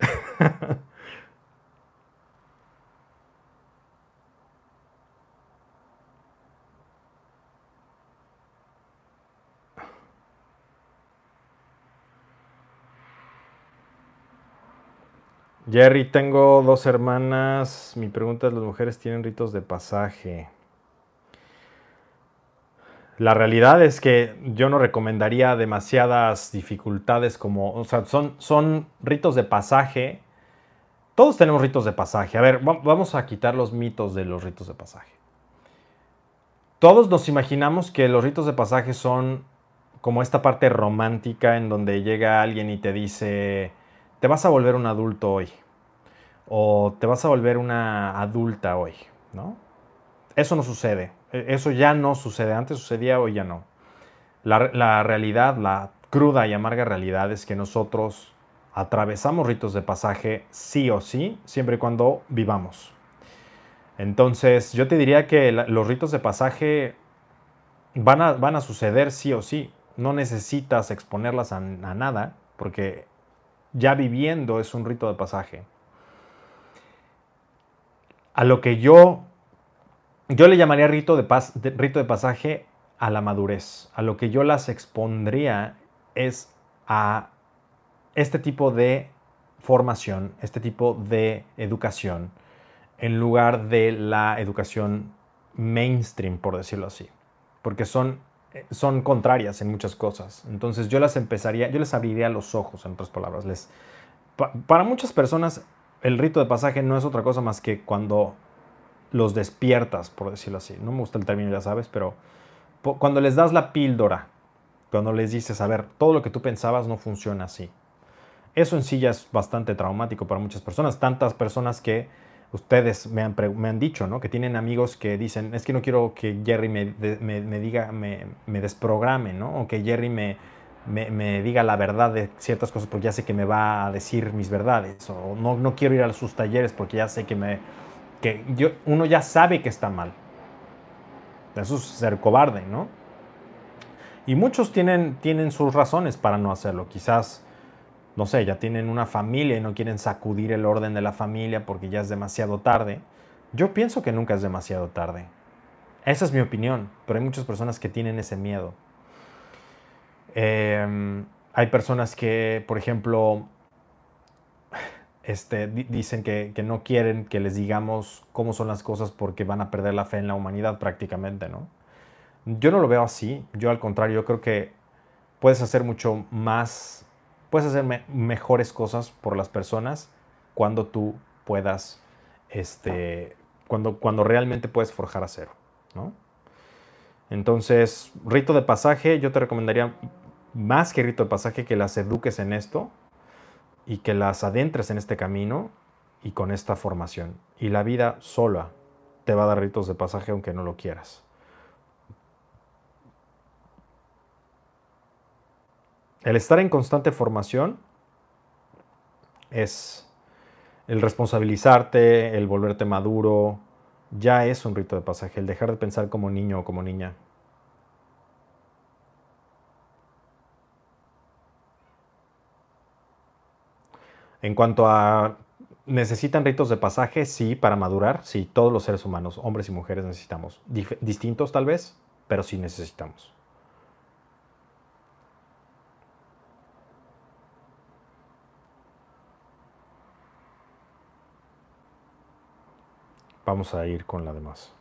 Jerry, tengo dos hermanas. Mi pregunta es, ¿las mujeres tienen ritos de pasaje? La realidad es que yo no recomendaría demasiadas dificultades como, o sea, son, son ritos de pasaje. Todos tenemos ritos de pasaje. A ver, vamos a quitar los mitos de los ritos de pasaje. Todos nos imaginamos que los ritos de pasaje son como esta parte romántica en donde llega alguien y te dice, te vas a volver un adulto hoy. O te vas a volver una adulta hoy, ¿no? Eso no sucede. E, eso ya no sucede. Antes sucedía, hoy ya no. La, realidad, la cruda y amarga realidad es que nosotros atravesamos ritos de pasaje sí o sí, siempre y cuando vivamos. Entonces, yo te diría que los ritos de pasaje van a, van a, suceder sí o sí. No necesitas exponerlas a, nada, porque ya viviendo es un rito de pasaje. A lo que yo yo le llamaría rito de, rito de pasaje a la madurez. A lo que yo las expondría es a este tipo de formación, este tipo de educación, en lugar de la educación mainstream, por decirlo así. Porque son, son contrarias en muchas cosas. Entonces yo las empezaría, yo les abriría los ojos, en otras palabras. Les, para muchas personas, el rito de pasaje no es otra cosa más que cuando los despiertas, por decirlo así. No me gusta el término, ya sabes, pero cuando les das la píldora, cuando les dices, a ver, todo lo que tú pensabas no funciona así. Eso en sí ya es bastante traumático para muchas personas. Tantas personas que ustedes me han, me han dicho, ¿no? Que tienen amigos que dicen, es que no quiero que Jerry me, me, diga, me, desprograme, ¿no? O que Jerry me, me, diga la verdad de ciertas cosas porque ya sé que me va a decir mis verdades. O no, no quiero ir a sus talleres porque ya sé que me que yo, uno ya sabe que está mal. Eso es ser cobarde, ¿no? Y muchos tienen, tienen sus razones para no hacerlo. Quizás, no sé, ya tienen una familia y no quieren sacudir el orden de la familia porque ya es demasiado tarde. Yo pienso que nunca es demasiado tarde. Esa es mi opinión, pero hay muchas personas que tienen ese miedo. Em, hay personas que, por ejemplo, este, dicen que, no quieren que les digamos cómo son las cosas porque van a perder la fe en la humanidad prácticamente, ¿no? Yo no lo veo así, yo al contrario, yo creo que puedes hacer mucho más, puedes hacer mejores cosas por las personas cuando tú puedas, este, cuando, realmente puedes forjar acero. Entonces, rito de pasaje, yo te recomendaría más que rito de pasaje que las eduques en esto, y que las adentres en este camino y con esta formación. Y la vida sola te va a dar ritos de pasaje aunque no lo quieras. El estar en constante formación es el responsabilizarte, el volverte maduro, ya es un rito de pasaje, el dejar de pensar como niño o como niña. En cuanto a necesitan ritos de pasaje, sí, para madurar, sí, todos los seres humanos, hombres y mujeres necesitamos. distintos tal vez, pero sí necesitamos. Vamos a ir con la demás.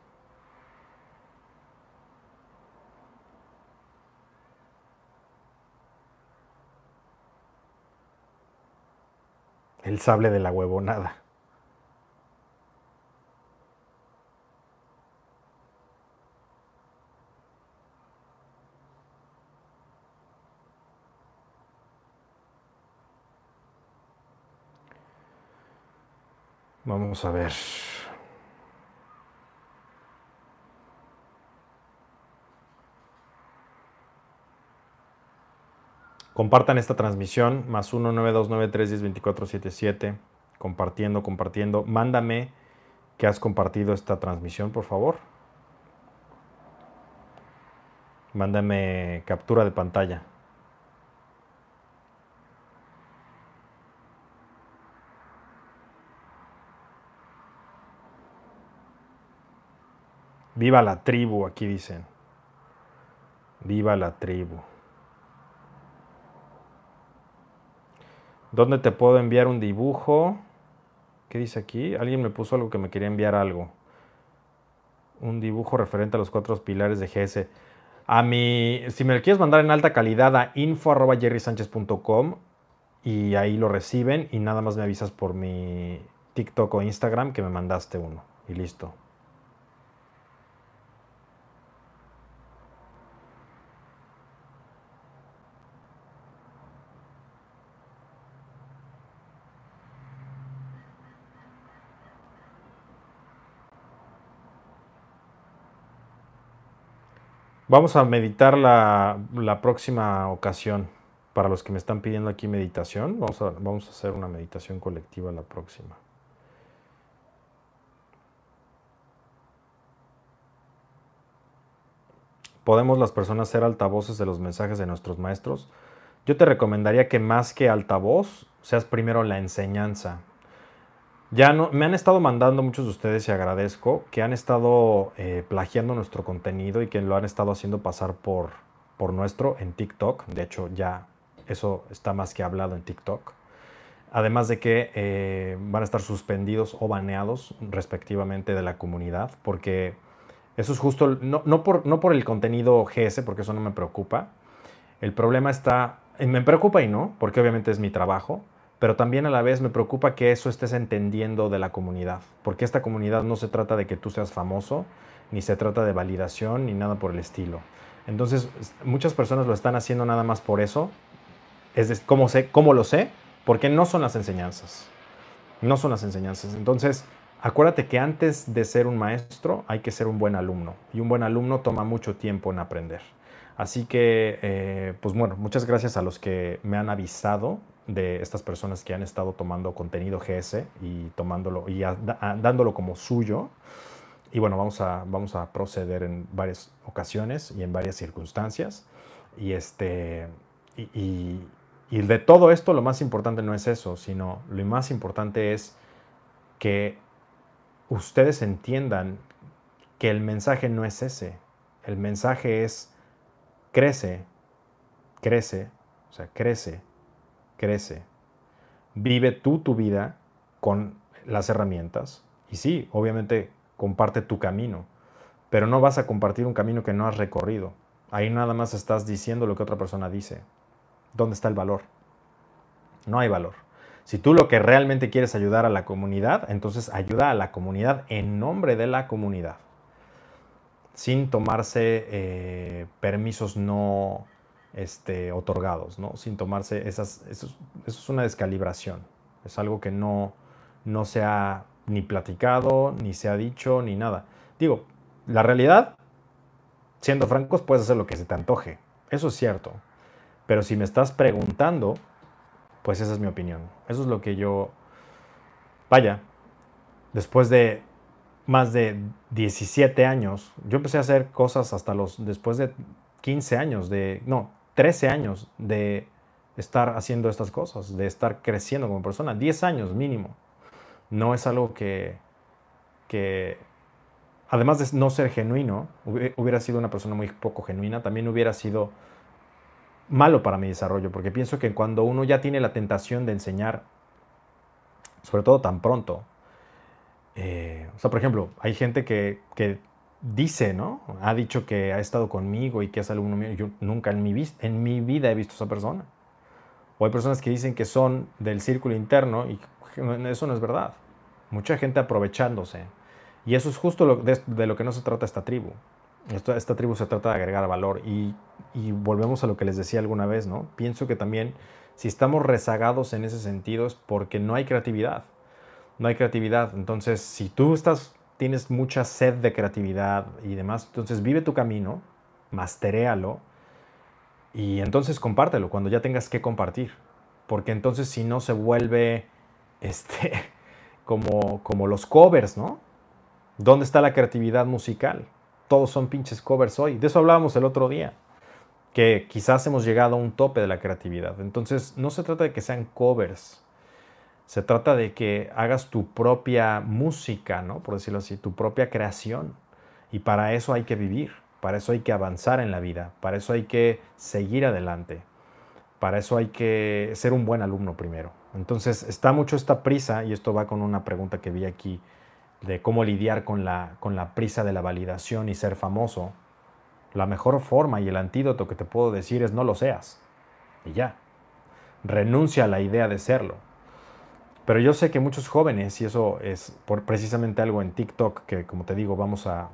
El sable de la huevonada. Vamos a ver. Compartan esta transmisión, más 19293102477, compartiendo, compartiendo. Mándame que has compartido esta transmisión, por favor. Mándame captura de pantalla. Viva la tribu, aquí dicen. Viva la tribu. ¿Dónde te puedo enviar un dibujo? ¿Qué dice aquí? Alguien me puso algo que me quería enviar algo. Un dibujo referente a los cuatro pilares de GS. A mi, si me lo quieres mandar en alta calidad a info.jerrysanchez.com y ahí lo reciben y nada más me avisas por mi TikTok o Instagram que me mandaste uno y listo. Vamos a meditar la, próxima ocasión. Para los que me están pidiendo aquí meditación, vamos a, vamos a hacer una meditación colectiva la próxima. ¿Podemos las personas ser altavoces de los mensajes de nuestros maestros? Yo te recomendaría que más que altavoz, seas primero la enseñanza. Ya no, me han estado mandando muchos de ustedes y agradezco que han estado eh, plagiando nuestro contenido y que lo han estado haciendo pasar por, por nuestro en TikTok. De hecho, ya eso está más que hablado en TikTok. Además de que eh, van a estar suspendidos o baneados respectivamente de la comunidad, porque eso es justo, no, no, por, no por el contenido GS, porque eso no me preocupa. El problema está, me preocupa y no, porque obviamente es mi trabajo, pero también a la vez me preocupa que eso estés entendiendo de la comunidad, porque esta comunidad no se trata de que tú seas famoso, ni se trata de validación, ni nada por el estilo. Entonces, muchas personas lo están haciendo nada más por eso. Es ¿cómo, sé, ¿Cómo lo sé? Porque no son las enseñanzas. No son las enseñanzas. Entonces, acuérdate que antes de ser un maestro hay que ser un buen alumno. Y un buen alumno toma mucho tiempo en aprender. Así que, eh, pues bueno, muchas gracias a los que me han avisado de estas personas que han estado tomando contenido GS y y dándolo como suyo. Y bueno, vamos a, vamos a proceder en varias ocasiones y en varias circunstancias. Y, este, y de todo esto lo más importante no es eso, sino lo más importante es que ustedes entiendan que el mensaje no es ese. El mensaje es crece, crece, o sea, crece crece. Vive tú tu vida con las herramientas. Y sí, obviamente comparte tu camino, pero no vas a compartir un camino que no has recorrido. Ahí nada más estás diciendo lo que otra persona dice. ¿Dónde está el valor? No hay valor. Si tú lo que realmente quieres ayudar a la comunidad, entonces ayuda a la comunidad en nombre de la comunidad, sin tomarse eh, permisos no este, otorgados, ¿no? sin tomarse esas, eso, es una descalibración, es algo que no, no se ha ni platicado, ni se ha dicho, ni nada. Digo, la realidad, siendo francos, puedes hacer lo que se te antoje, eso es cierto, pero si me estás preguntando, pues esa es mi opinión, eso es lo que yo, vaya, después de más de 17 años, yo empecé a hacer cosas hasta los, después de 15 años de, no, 13 años de estar haciendo estas cosas, de estar creciendo como persona, 10 años mínimo. No es algo que, que, además de no ser genuino, hubiera sido una persona muy poco genuina, también hubiera sido malo para mi desarrollo, porque pienso que cuando uno ya tiene la tentación de enseñar, sobre todo tan pronto, eh, o sea, por ejemplo, hay gente que, que dice, ¿no? Ha dicho que ha estado conmigo y que es alumno mío. Yo nunca en mi, vida he visto esa persona. O hay personas que dicen que son del círculo interno y eso no es verdad. Mucha gente aprovechándose. Y eso es justo de, lo que no se trata esta tribu. Esta, esta tribu se trata de agregar valor. Y, y volvemos a lo que les decía alguna vez, ¿no? Pienso que también si estamos rezagados en ese sentido es porque no hay creatividad. No hay creatividad. Entonces, si tú estás tienes mucha sed de creatividad y demás, entonces vive tu camino, masteréalo y entonces compártelo cuando ya tengas que compartir. Porque entonces si no se vuelve este, como, como los covers, ¿no? ¿Dónde está la creatividad musical? Todos son pinches covers hoy. De eso hablábamos el otro día. Que quizás hemos llegado a un tope de la creatividad. Entonces no se trata de que sean covers se trata de que hagas tu propia música, ¿no? Por decirlo así, tu propia creación. Y para eso hay que vivir, para eso hay que avanzar en la vida, para eso hay que seguir adelante, para eso hay que ser un buen alumno primero. Entonces está mucho esta prisa, y esto va con una pregunta que vi aquí, de cómo lidiar con la, con la prisa de la validación y ser famoso. La mejor forma y el antídoto que te puedo decir es no lo seas. Y ya. Renuncia a la idea de serlo. Pero yo sé que muchos jóvenes, y eso es precisamente algo en TikTok, que como te digo, vamos a,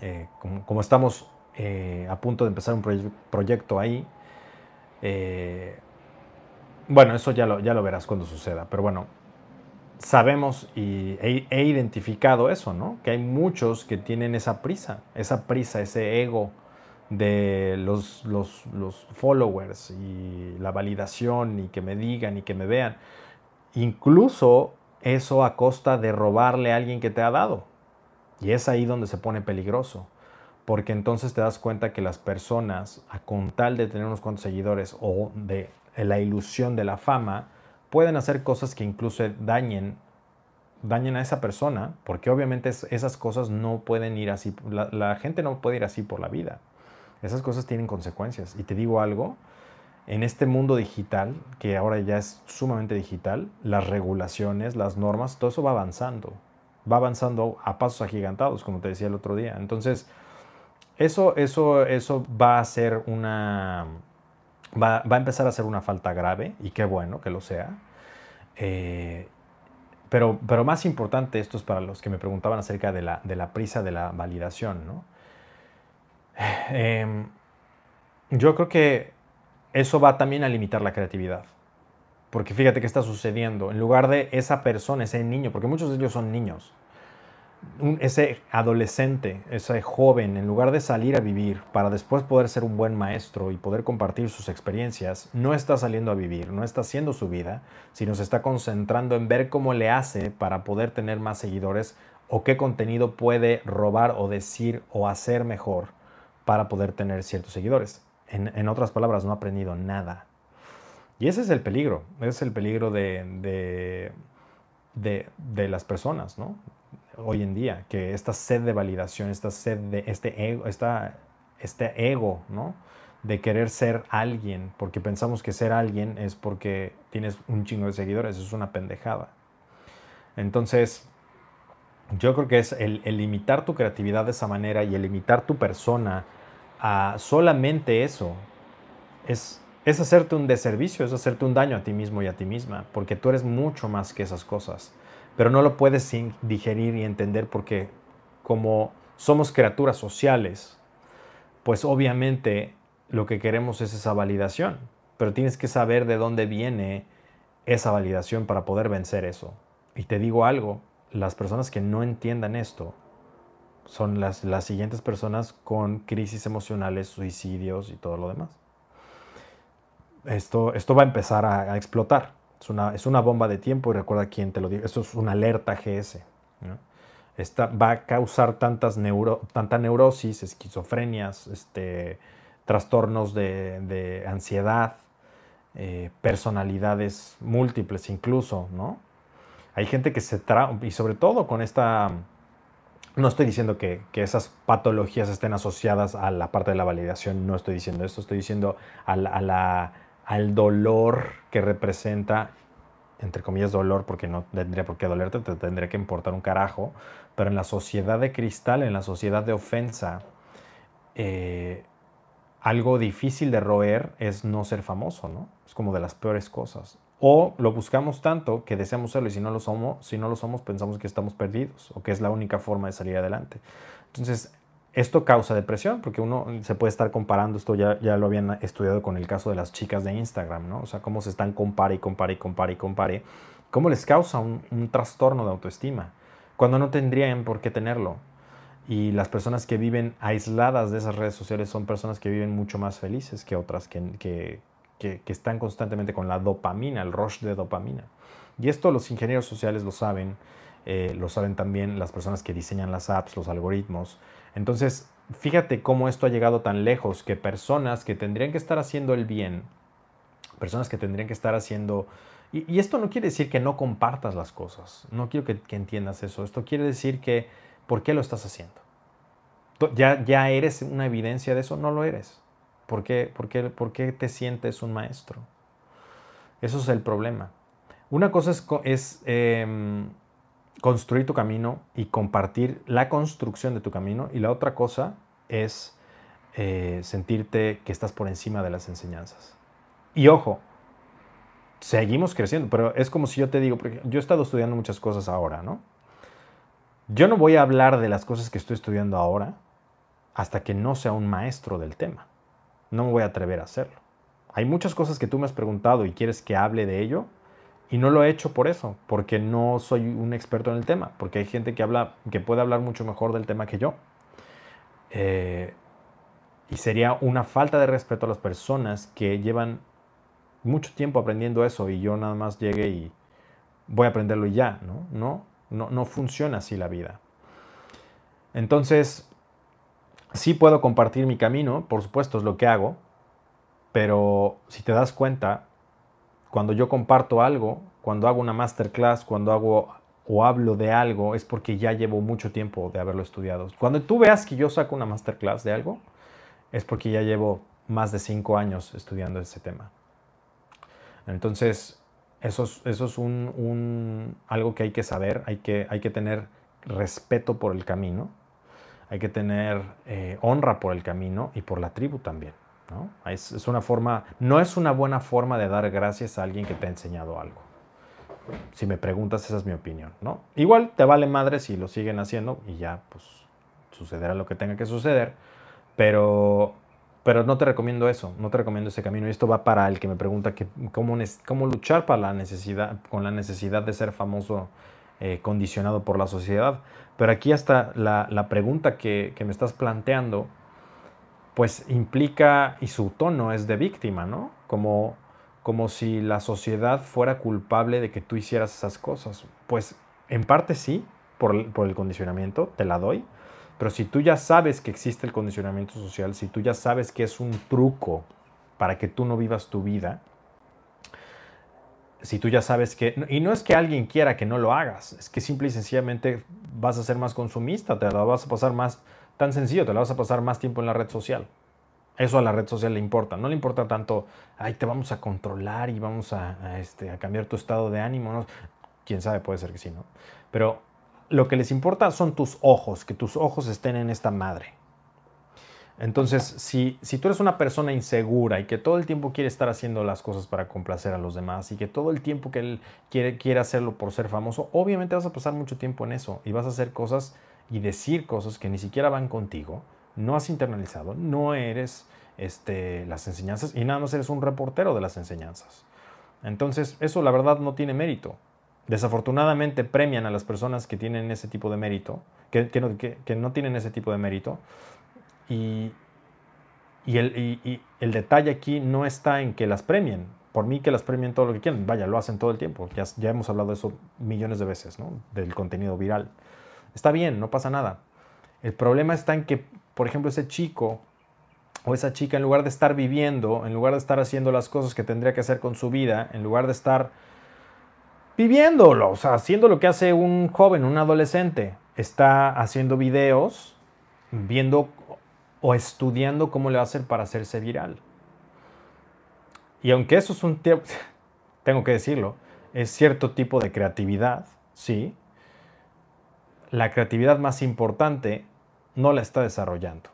eh, como, estamos eh, a punto de empezar un proyecto ahí, eh, bueno, eso ya lo, ya lo verás cuando suceda, pero bueno, sabemos y he, identificado eso, ¿no? Que hay muchos que tienen esa prisa, esa prisa, ese ego de los, los, los followers y la validación y que me digan y que me vean. Incluso eso a costa de robarle a alguien que te ha dado. Y es ahí donde se pone peligroso. Porque entonces te das cuenta que las personas, a con tal de tener unos cuantos seguidores o de la ilusión de la fama, pueden hacer cosas que incluso dañen, dañen a esa persona, porque obviamente esas cosas no pueden ir así, la, la gente no puede ir así por la vida. Esas cosas tienen consecuencias. Y te digo algo, en este mundo digital, que ahora ya es sumamente digital, las regulaciones, las normas, todo eso va avanzando. Va avanzando a pasos agigantados, como te decía el otro día. Entonces, eso, eso, eso va a ser una. Va, a empezar a ser una falta grave, y qué bueno que lo sea. Eh, pero, pero más importante, esto es para los que me preguntaban acerca de la, de la prisa de la validación, ¿no? Em, yo creo que eso va también a limitar la creatividad. Porque fíjate qué está sucediendo. En lugar de esa persona, ese niño, porque muchos de ellos son niños, ese adolescente, ese joven, en lugar de salir a vivir para después poder ser un buen maestro y poder compartir sus experiencias, no está saliendo a vivir, no está haciendo su vida, sino se está concentrando en ver cómo le hace para poder tener más seguidores o qué contenido puede robar o decir o hacer mejor para poder tener ciertos seguidores. En, otras palabras, no ha aprendido nada. Y ese es el peligro, es el peligro de, de, las personas, ¿no? Hoy en día, que esta sed de validación, esta sed de este ego, esta, este ego, ¿no? De querer ser alguien, porque pensamos que ser alguien es porque tienes un chingo de seguidores, es una pendejada. Entonces, yo creo que es el, el limitar tu creatividad de esa manera y el limitar tu persona a solamente eso, es, es hacerte un deservicio, es hacerte un daño a ti mismo y a ti misma, porque tú eres mucho más que esas cosas, pero no lo puedes digerir y entender porque como somos criaturas sociales, pues obviamente lo que queremos es esa validación, pero tienes que saber de dónde viene esa validación para poder vencer eso. Y te digo algo, las personas que no entiendan esto son las, las siguientes personas con crisis emocionales, suicidios y todo lo demás. Esto, esto va a empezar a, explotar. Es una, es una, bomba de tiempo y recuerda quién te lo digo. Esto es una alerta GS. Esta va a causar tantas neuro, tanta neurosis, esquizofrenias, este, trastornos de, de ansiedad, eh, personalidades múltiples incluso, ¿no? Hay gente que se trae, y sobre todo con esta no estoy diciendo que, esas patologías estén asociadas a la parte de la validación, no estoy diciendo esto, estoy diciendo al dolor que representa, entre comillas, dolor, porque no tendría por qué dolerte, te tendría que importar un carajo, pero en la sociedad de cristal, en la sociedad de ofensa, eh, algo difícil de roer es no ser famoso, ¿no? Es como de las peores cosas. O lo buscamos tanto que deseamos serlo y si no lo somos, si no lo somos pensamos que estamos perdidos o que es la única forma de salir adelante. Entonces, esto causa depresión porque uno se puede estar comparando, esto ya, ya lo habían estudiado con el caso de las chicas de Instagram, ¿no? O sea, cómo se están compare y compare y compare y compare, cómo les causa un, trastorno de autoestima cuando no tendrían por qué tenerlo. Y las personas que viven aisladas de esas redes sociales son personas que viven mucho más felices que otras que, que, están constantemente con la dopamina, el rush de dopamina. Y esto los ingenieros sociales lo saben, eh, lo saben también las personas que diseñan las apps, los algoritmos. Entonces, fíjate cómo esto ha llegado tan lejos que personas que tendrían que estar haciendo el bien, personas que tendrían que estar haciendo... Y, esto no quiere decir que no compartas las cosas, no quiero que, que, entiendas eso, esto quiere decir que, ¿por qué lo estás haciendo? ¿Ya, ¿Ya eres una evidencia de eso? No lo eres. ¿Por qué, por, qué, te sientes un maestro? Eso es el problema. Una cosa es, em, construir tu camino y compartir la construcción de tu camino y la otra cosa es eh, sentirte que estás por encima de las enseñanzas. Y ojo, seguimos creciendo, pero es como si yo te digo, porque yo he estado estudiando muchas cosas ahora, ¿no? Yo no voy a hablar de las cosas que estoy estudiando ahora hasta que no sea un maestro del tema. No me voy a atrever a hacerlo. Hay muchas cosas que tú me has preguntado y quieres que hable de ello y no lo he hecho por eso, porque no soy un experto en el tema, porque hay gente que habla, que puede hablar mucho mejor del tema que yo. Eh, y sería una falta de respeto a las personas que llevan mucho tiempo aprendiendo eso y yo nada más llegue y voy a aprenderlo y ya, ¿no? No, no, no funciona así la vida. Entonces, sí puedo compartir mi camino, por supuesto es lo que hago, pero si te das cuenta, cuando yo comparto algo, cuando hago una masterclass, cuando hago o hablo de algo, es porque ya llevo mucho tiempo de haberlo estudiado. Cuando tú veas que yo saco una masterclass de algo, es porque ya llevo más de cinco años estudiando ese tema. Entonces, eso es, eso es un, algo que hay que saber, hay que, hay que tener respeto por el camino, hay que tener eh, honra por el camino y por la tribu también. ¿no? Es, es, una forma, no es una buena forma de dar gracias a alguien que te ha enseñado algo. Si me preguntas, esa es mi opinión. ¿no? Igual te vale madre si lo siguen haciendo y ya pues sucederá lo que tenga que suceder pero, pero no te recomiendo eso, no te recomiendo ese camino. Y esto va para el que me pregunta que, cómo, cómo luchar para la necesidad, con la necesidad de ser famoso eh, condicionado por la sociedad. Pero aquí hasta la, la pregunta que, que, me estás planteando, pues implica, y su tono es de víctima, ¿no? Como, como si la sociedad fuera culpable de que tú hicieras esas cosas. Pues en parte sí, por, por el condicionamiento, te la doy pero si tú ya sabes que existe el condicionamiento social, si tú ya sabes que es un truco para que tú no vivas tu vida, si tú ya sabes que, y no es que alguien quiera que no lo hagas, es que simple y sencillamente vas a ser más consumista, te la vas a pasar más, tan sencillo, te la vas a pasar más tiempo en la red social. Eso a la red social le importa, no le importa tanto, ay, te vamos a controlar y vamos a, este, a cambiar tu estado de ánimo, ¿no? Quién sabe, puede ser que sí, ¿no? Pero lo que les importa son tus ojos, que tus ojos estén en esta madre. Entonces, si, si tú eres una persona insegura y que todo el tiempo quiere estar haciendo las cosas para complacer a los demás y que todo el tiempo que él quiere, quiere hacerlo por ser famoso, obviamente vas a pasar mucho tiempo en eso y vas a hacer cosas y decir cosas que ni siquiera van contigo, no has internalizado, no eres este, las enseñanzas y nada más eres un reportero de las enseñanzas. Entonces, eso la verdad no tiene mérito. Desafortunadamente premian a las personas que tienen ese tipo de mérito, que, no, tienen ese tipo de mérito. Y, el, el, detalle aquí no está en que las premien. Por mí que las premien todo lo que quieran. Vaya, lo hacen todo el tiempo. Ya, ya hemos hablado de eso millones de veces, ¿no? Del contenido viral. Está bien, no pasa nada. El problema está en que, por ejemplo, ese chico o esa chica, en lugar de estar viviendo, en lugar de estar haciendo las cosas que tendría que hacer con su vida, en lugar de estar viviéndolo, o sea, haciendo lo que hace un joven, un adolescente. Está haciendo videos, viendo o estudiando cómo le va a hacer para hacerse viral. Y aunque eso es un tiempo, tengo que decirlo, es cierto tipo de creatividad, sí, la creatividad más importante no la está desarrollando.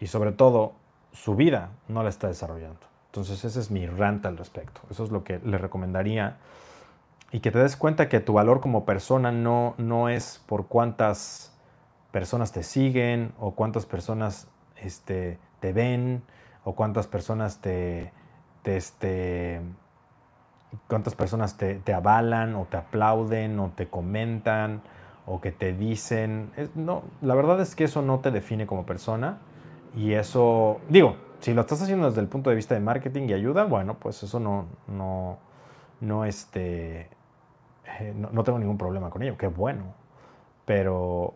Y sobre todo, su vida no la está desarrollando. Entonces ese es mi rant al respecto. Eso es lo que le recomendaría y que te des cuenta que tu valor como persona no, no es por cuántas personas te siguen o cuántas personas este, te ven o cuántas personas te, este, cuántas personas te, avalan o te aplauden o te comentan o que te dicen. no, la verdad es que eso no te define como persona y eso, digo, si lo estás haciendo desde el punto de vista de marketing y ayuda, bueno, pues eso no, no, no, este, eh, no, tengo ningún problema con ello, qué bueno. Pero,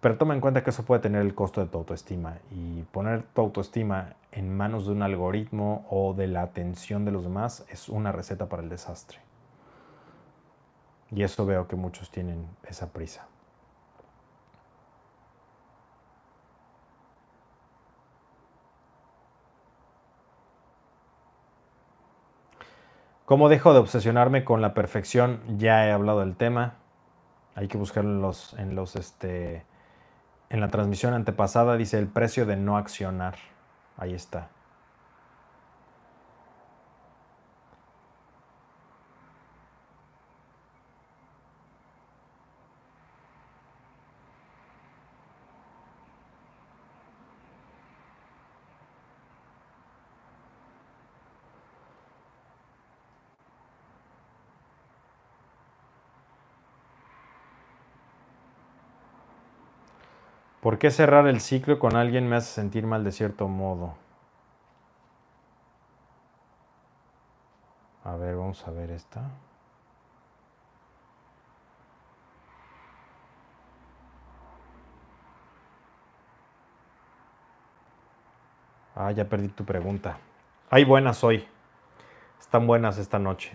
pero toma en cuenta que eso puede tener el costo de tu autoestima y poner tu autoestima en manos de un algoritmo o de la atención de los demás es una receta para el desastre. Y eso veo que muchos tienen esa prisa. ¿Cómo dejo de obsesionarme con la perfección? Ya he hablado del tema. Hay que buscarlo en los, en los, este, en la transmisión antepasada. Dice el precio de no accionar. Ahí está. ¿Por qué cerrar el ciclo con alguien me hace sentir mal de cierto modo? A ver, vamos a ver esta. Ah, ya perdí tu pregunta. Hay buenas hoy. Están buenas esta noche.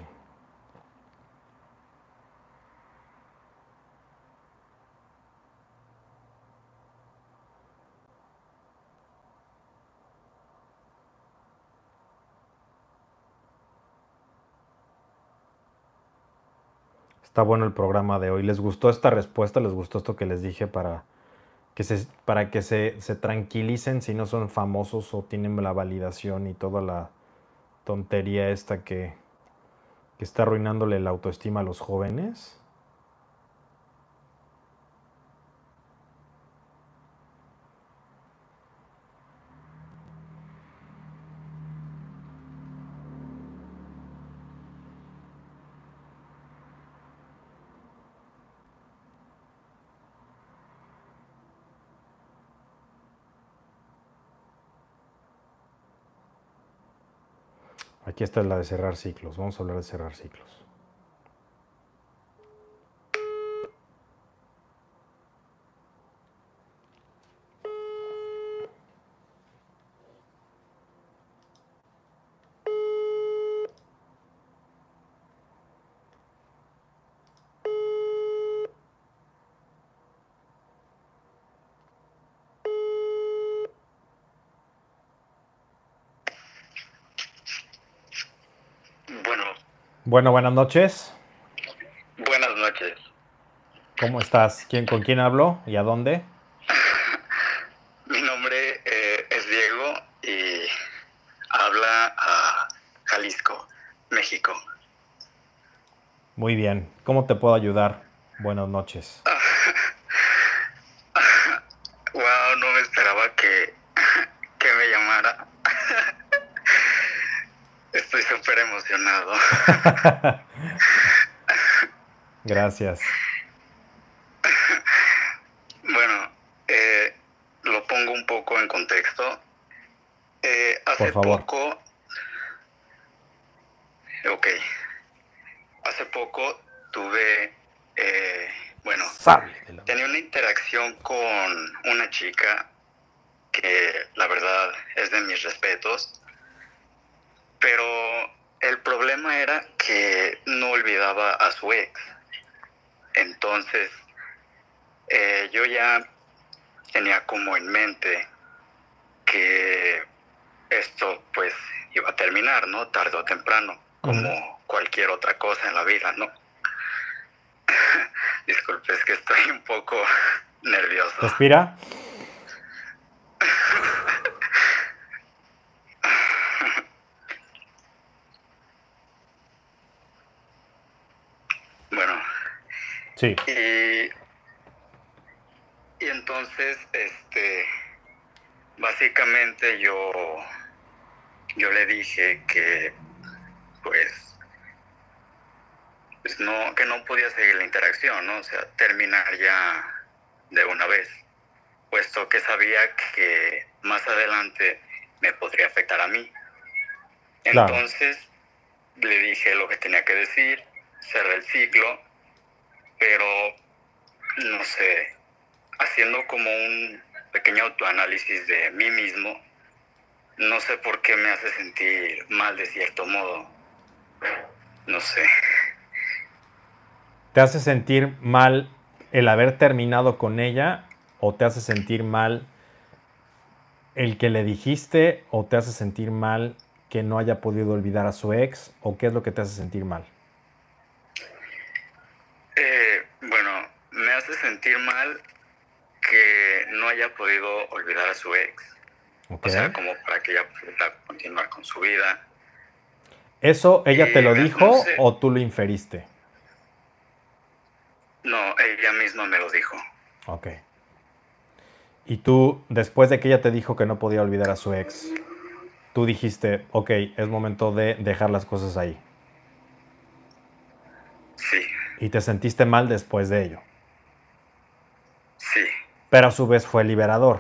Está bueno el programa de hoy. ¿Les gustó esta respuesta? ¿Les gustó esto que les dije para que se, para que se, se tranquilicen si no son famosos o tienen la validación y toda la tontería esta que, que está arruinándole la autoestima a los jóvenes? Aquí está la de cerrar ciclos. Vamos a hablar de cerrar ciclos. Bueno, buenas noches. Buenas noches. ¿Cómo estás? ¿Quién, ¿Con quién hablo y a dónde? Mi nombre eh, es Diego y habla a Jalisco, México. Muy bien. ¿Cómo te puedo ayudar? Buenas noches. wow, no me esperaba que, que me llamara. Estoy súper emocionado. Gracias. Bueno, eh, lo pongo un poco en contexto. Eh, hace Por favor. poco. Ok. Hace poco tuve. eh, bueno, tenía una interacción con una chica que la verdad es de mis respetos. Pero el problema era que no olvidaba a su ex. Entonces, eh, yo ya tenía como en mente que esto pues iba a terminar, ¿no? Tarde o temprano, como cualquier otra cosa en la vida, ¿no? Disculpe, es que estoy un poco nervioso. Respira. Bueno, Sí. Y, y entonces, este, básicamente yo, yo le dije que, pues, pues no, que no podía seguir la interacción, ¿no? O sea, terminar ya de una vez, puesto que sabía que más adelante me podría afectar a mí. Claro. Entonces, le dije lo que tenía que decir, cerré el ciclo pero no sé, haciendo como un pequeño autoanálisis de mí mismo, no sé por qué me hace sentir mal de cierto modo. No sé. ¿Te hace sentir mal el haber terminado con ella o te hace sentir mal el que le dijiste o te hace sentir mal que no haya podido olvidar a su ex o qué es lo que te hace sentir mal? Eh, bueno, me hace sentir mal que no haya podido olvidar a su ex. O sea, como para que ella pueda continuar con su vida. ¿Eso ella te lo dijo o tú lo inferiste? No, ella misma me lo dijo. Ok. Y tú, después de que ella te dijo que no podía olvidar a su ex, tú dijiste, ok, es momento de dejar las cosas ahí. Sí. Y te sentiste mal después de ello. Pero a su vez fue liberador.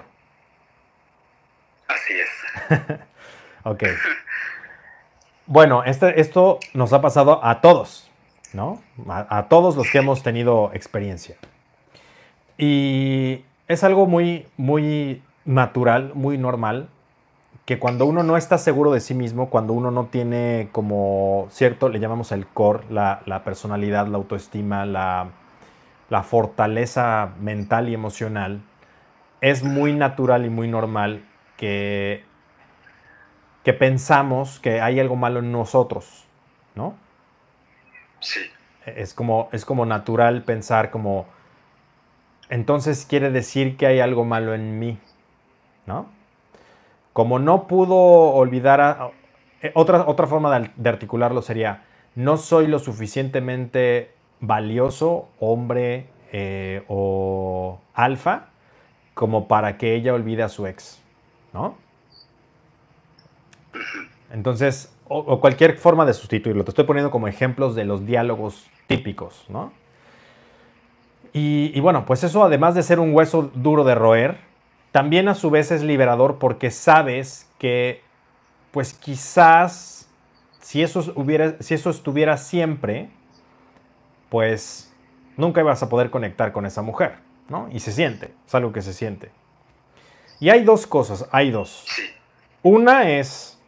Así es. ok. Bueno, este, esto nos ha pasado a todos, ¿no? A, todos los que hemos tenido experiencia. Y es algo muy, muy natural, muy normal, que cuando uno no está seguro de sí mismo, cuando uno no tiene como cierto, le llamamos el core, la, personalidad, la autoestima, la, la fortaleza mental y emocional, es muy natural y muy normal que que pensamos que hay algo malo en nosotros, ¿no? Sí. Es como, es como natural pensar como, entonces quiere decir que hay algo malo en mí, ¿no? Como no pudo olvidar, a, eh, otra, otra forma de, articularlo sería, no soy lo suficientemente valioso, hombre eh, o alfa, como para que ella olvide a su ex, ¿no? Entonces, o, cualquier forma de sustituirlo. Te estoy poniendo como ejemplos de los diálogos típicos, ¿no? Y, bueno, pues eso además de ser un hueso duro de roer, también a su vez es liberador porque sabes que, pues quizás, si eso, hubiera, si eso estuviera siempre, pues nunca ibas a poder conectar con esa mujer, ¿no? Y se siente, es algo que se siente. Y hay dos cosas, hay dos. Una es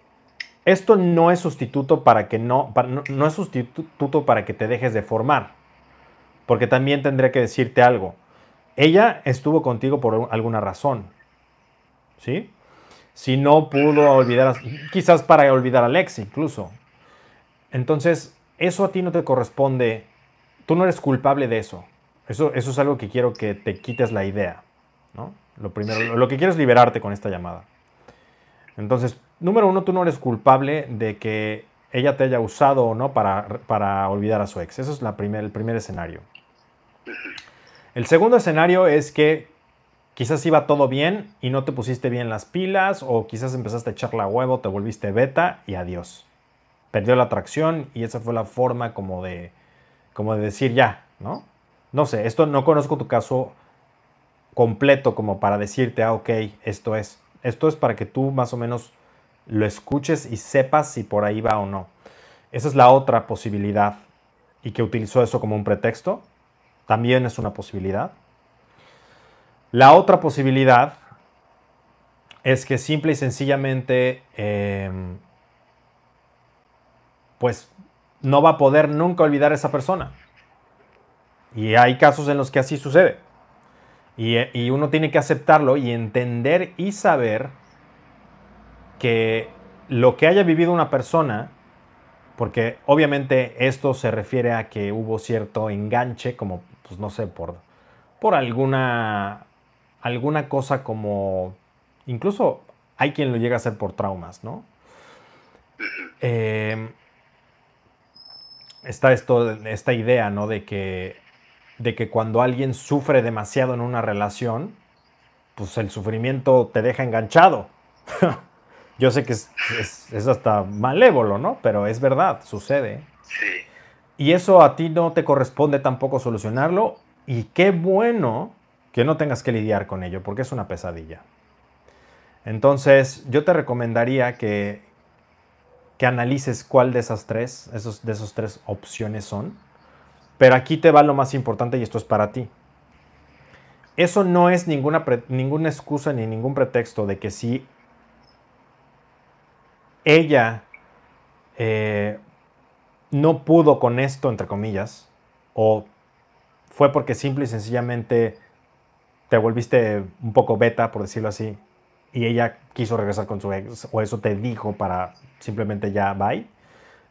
esto no es sustituto para que no, no, es sustituto para que te dejes de formar. Porque también tendré que decirte algo. Ella estuvo contigo por alguna razón. ¿Sí? Si no pudo olvidar, quizás para olvidar a Alex incluso. Entonces, eso a ti no te corresponde. Tú no eres culpable de eso. Eso, eso es algo que quiero que te quites la idea. ¿no? Lo primero, lo que quiero es liberarte con esta llamada. Entonces, número uno, tú no eres culpable de que ella te haya usado o no para, para olvidar a su ex. Eso es la primer, el primer escenario. El segundo escenario es que quizás iba todo bien y no te pusiste bien las pilas o quizás empezaste a echarle a huevo, te volviste beta y adiós. Perdió la atracción y esa fue la forma como de, como de decir ya, ¿no? No sé, esto no conozco tu caso completo como para decirte, ah, ok, esto es. Esto es para que tú más o menos lo escuches y sepas si por ahí va o no. Esa es la otra posibilidad. Y que utilizó eso como un pretexto, también es una posibilidad. La otra posibilidad es que simple y sencillamente, em, pues no va a poder nunca olvidar a esa persona. Y hay casos en los que así sucede. Y, uno tiene que aceptarlo y entender y saber que lo que haya vivido una persona, porque obviamente esto se refiere a que hubo cierto enganche, como, pues no sé, por, por alguna, alguna cosa como, incluso hay quien lo llega a hacer por traumas, ¿no? Eh, está esto, esta idea, ¿no? De que de que cuando alguien sufre demasiado en una relación, pues el sufrimiento te deja enganchado. Yo sé que es, hasta malévolo, ¿no? Pero es verdad, sucede. Sí. Y eso a ti no te corresponde tampoco solucionarlo. Y qué bueno que no tengas que lidiar con ello, porque es una pesadilla. Entonces, yo te recomendaría que, que analices cuál de esas tres, esos, de esas tres opciones son pero aquí te va lo más importante y esto es para ti. Eso no es ninguna, ninguna excusa ni ningún pretexto de que si ella eh, no pudo con esto, entre comillas, o fue porque simple y sencillamente te volviste un poco beta, por decirlo así, y ella quiso regresar con su ex o eso te dijo para simplemente ya bye.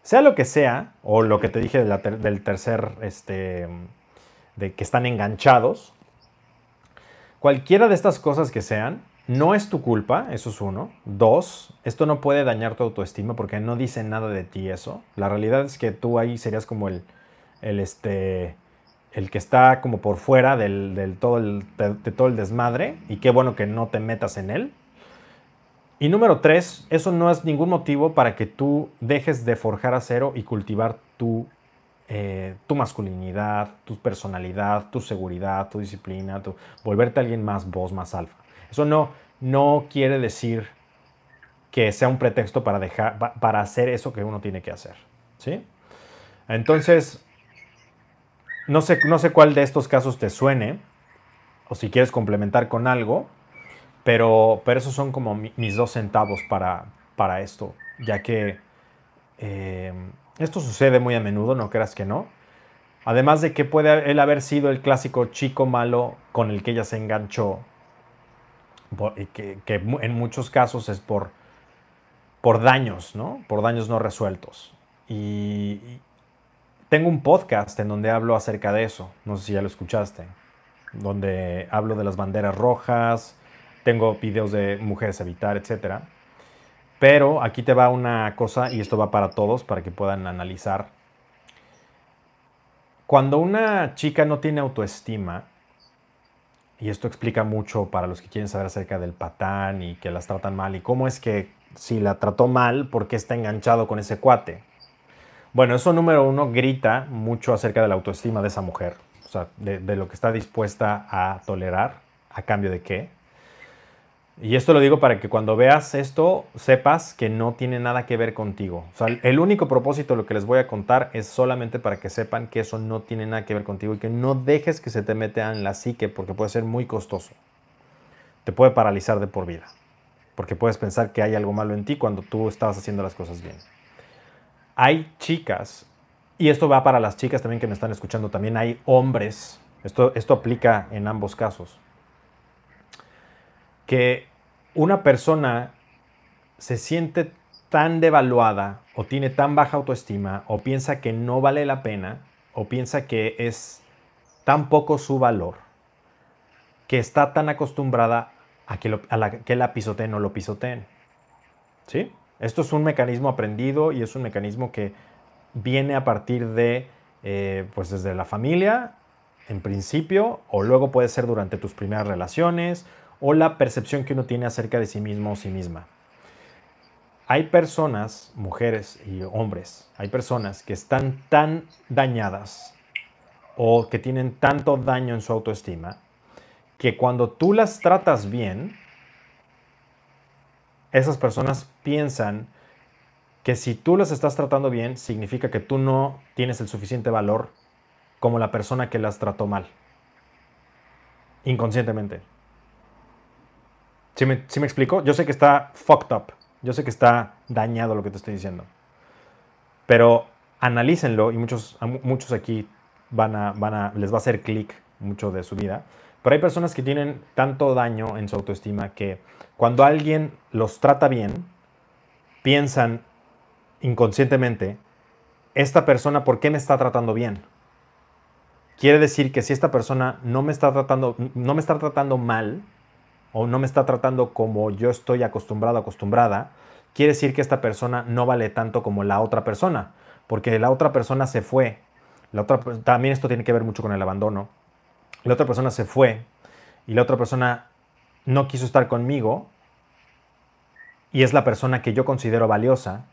Sea lo que sea, o lo que te dije del tercer, este, de que están enganchados, cualquiera de estas cosas que sean, no es tu culpa, eso es uno. Dos, esto no puede dañar tu autoestima porque no dice nada de ti eso. La realidad es que tú ahí serías como el, el, este, el que está como por fuera del, todo el, de todo el desmadre y qué bueno que no te metas en él. Y número tres, eso no es ningún motivo para que tú dejes de forjar acero y cultivar tu, eh, tu masculinidad, tu personalidad, tu seguridad, tu disciplina, tu, volverte alguien más voz, más alfa. Eso no, no quiere decir que sea un pretexto para, dejar, para hacer eso que uno tiene que hacer. ¿sí? Entonces, no sé, no sé cuál de estos casos te suene, o si quieres complementar con algo, pero, pero esos son como mis dos centavos para, para esto, ya que eh, esto sucede muy a menudo, no creas que no. Además de que puede él haber sido el clásico chico malo con el que ella se enganchó, que, que en muchos casos es por, por daños, ¿no? Por daños no resueltos. Y tengo un podcast en donde hablo acerca de eso, no sé si ya lo escuchaste, donde hablo de las banderas rojas, tengo videos de mujeres evitar, etc. Pero aquí te va una cosa, y esto va para todos, para que puedan analizar. Cuando una chica no tiene autoestima, y esto explica mucho para los que quieren saber acerca del patán y que las tratan mal, y cómo es que si la trató mal, ¿por qué está enganchado con ese cuate? Bueno, eso número uno grita mucho acerca de la autoestima de esa mujer, o sea, de, de lo que está dispuesta a tolerar, a cambio de qué. Y esto lo digo para que cuando veas esto sepas que no tiene nada que ver contigo. El único propósito lo que les voy a contar es solamente para que sepan que eso no tiene nada que ver contigo y que no dejes que se te meta en la psique porque puede ser muy costoso. Te puede paralizar de por vida. Porque puedes pensar que hay algo malo en ti cuando tú estabas haciendo las cosas bien. Hay chicas, y esto va para las chicas también que me están escuchando, también hay hombres, esto, esto aplica en ambos casos que una persona se siente tan devaluada o tiene tan baja autoestima o piensa que no vale la pena o piensa que es tan poco su valor que está tan acostumbrada a que, la, que la pisoteen o lo pisoteen. ¿Sí? Esto es un mecanismo aprendido y es un mecanismo que viene a partir de, eh, pues desde la familia, en principio, o luego puede ser durante tus primeras relaciones, o la percepción que uno tiene acerca de sí mismo o sí misma. Hay personas, mujeres y hombres, hay personas que están tan dañadas o que tienen tanto daño en su autoestima que cuando tú las tratas bien, esas personas piensan que si tú las estás tratando bien, significa que tú no tienes el suficiente valor como la persona que las trató mal. Inconscientemente. ¿Sí me, explico? Yo sé que está fucked up. Yo sé que está dañado lo que te estoy diciendo. Pero analícenlo y muchos, muchos aquí van a, van a, les va a hacer clic mucho de su vida. Pero hay personas que tienen tanto daño en su autoestima que cuando alguien los trata bien, piensan inconscientemente, esta persona, ¿por qué me está tratando bien? Quiere decir que si esta persona no me está tratando, no me está tratando mal, o no me está tratando como yo estoy acostumbrado, acostumbrada, quiere decir que esta persona no vale tanto como la otra persona, porque la otra persona se fue. La otra, también esto tiene que ver mucho con el abandono. La otra persona se fue y la otra persona no quiso estar conmigo y es la persona que yo considero valiosa.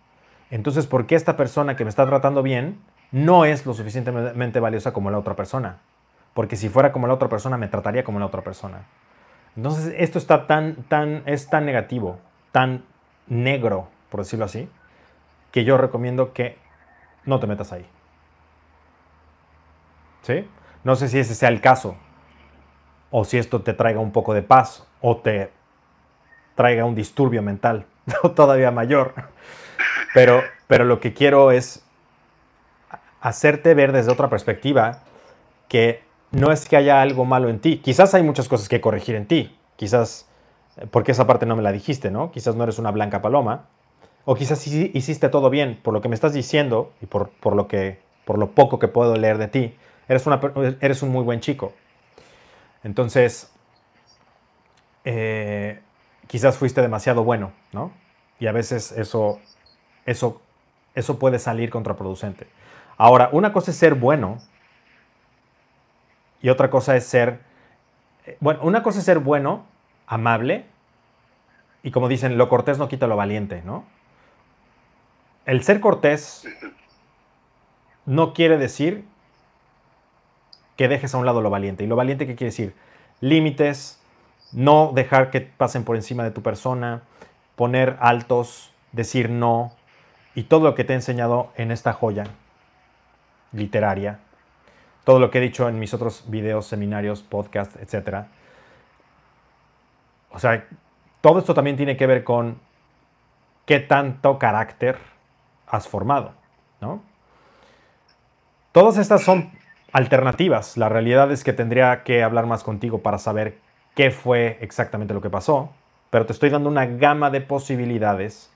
Entonces, ¿por qué esta persona que me está tratando bien no es lo suficientemente valiosa como la otra persona? Porque si fuera como la otra persona, me trataría como la otra persona. Entonces, esto está tan, tan, es tan negativo, tan negro, por decirlo así, que yo recomiendo que no te metas ahí. ¿Sí? No sé si ese sea el caso, o si esto te traiga un poco de paz, o te traiga un disturbio mental todavía mayor. Pero, pero lo que quiero es hacerte ver desde otra perspectiva que no es que haya algo malo en ti. Quizás hay muchas cosas que corregir en ti. Quizás porque esa parte no me la dijiste, ¿no? Quizás no eres una blanca paloma, o quizás hiciste todo bien, por lo que me estás diciendo y por, por lo, que, por lo poco que puedo leer de ti, eres, una, eres un muy buen chico. Entonces, eh, quizás fuiste demasiado bueno, ¿no? Y a veces eso, eso, eso puede salir contraproducente. Ahora, una cosa es ser bueno y otra cosa es ser, eh, bueno, una cosa es ser bueno, amable, y como dicen, lo cortés no quita lo valiente, ¿no? El ser cortés no quiere decir que dejes a un lado lo valiente. ¿Y lo valiente qué quiere decir? Límites, no dejar que pasen por encima de tu persona, poner altos, decir no, y todo lo que te he enseñado en esta joya literaria, todo lo que he dicho en mis otros videos, seminarios, podcasts, etc. O sea, todo esto también tiene que ver con qué tanto carácter has formado, ¿no? Todas estas son alternativas. La realidad es que tendría que hablar más contigo para saber qué fue exactamente lo que pasó, pero te estoy dando una gama de posibilidades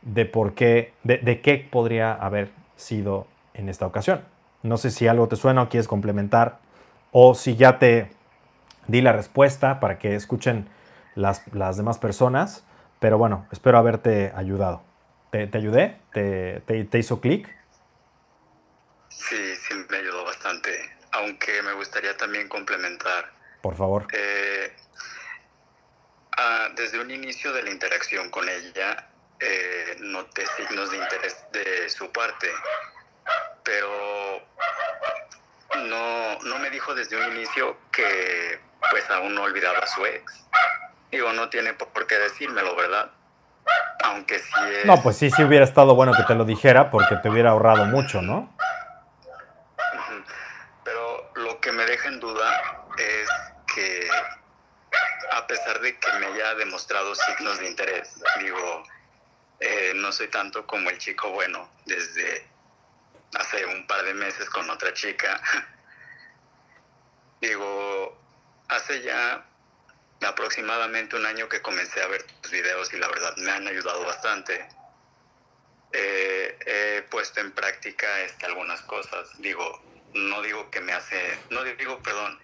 de por qué, de, qué podría haber sido en esta ocasión. No sé si algo te suena o quieres complementar o si ya te di la respuesta para que escuchen las, demás personas, pero bueno, espero haberte ayudado. ¿Te, ayudé? ¿Te, te hizo clic? Sí, sí me ayudó bastante, aunque me gustaría también complementar. Por favor. Eh, ah, desde un inicio de la interacción con ella, eh, noté signos de interés de su parte, pero no, no me dijo desde un inicio que pues aún no olvidaba a su ex. Digo, no tiene por qué decírmelo, ¿verdad? Aunque sí es... No, pues sí, sí hubiera estado bueno que te lo dijera porque te hubiera ahorrado mucho, ¿no? que me deja en duda es que a pesar de que me haya demostrado signos de interés, digo, eh, no soy tanto como el chico bueno desde hace un par de meses con otra chica. digo, hace ya aproximadamente un año que comencé a ver tus videos y la verdad me han ayudado bastante. Eh, he puesto en práctica este, algunas cosas. Digo, no digo que me hace, no digo, perdón,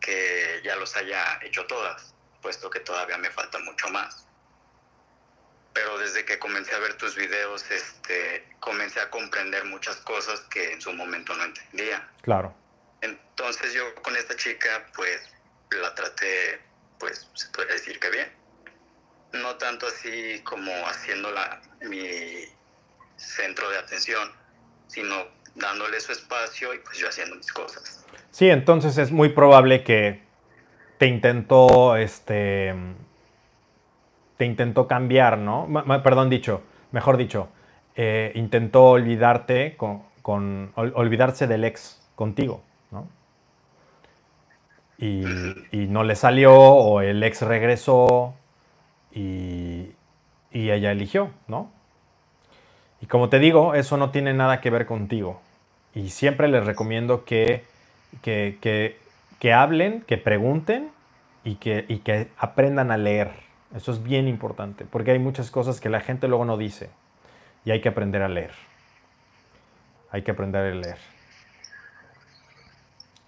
que ya los haya hecho todas, puesto que todavía me falta mucho más. Pero desde que comencé a ver tus videos, este, comencé a comprender muchas cosas que en su momento no entendía. Claro. Entonces yo con esta chica, pues, la traté, pues, se puede decir que bien. No tanto así como haciéndola mi centro de atención, sino dándole su espacio y pues yo haciendo mis cosas. Sí, entonces es muy probable que te intentó, este, te intentó cambiar, ¿no? perdón, dicho, mejor dicho, eh, intentó olvidarte con, con olvidarse del ex contigo, ¿no? Y, y, no le salió o el ex regresó y, y ella eligió, ¿no? Y como te digo, eso no tiene nada que ver contigo. Y siempre les recomiendo que, que, hablen, que pregunten y que, y que aprendan a leer. Eso es bien importante, porque hay muchas cosas que la gente luego no dice. Y hay que aprender a leer. Hay que aprender a leer.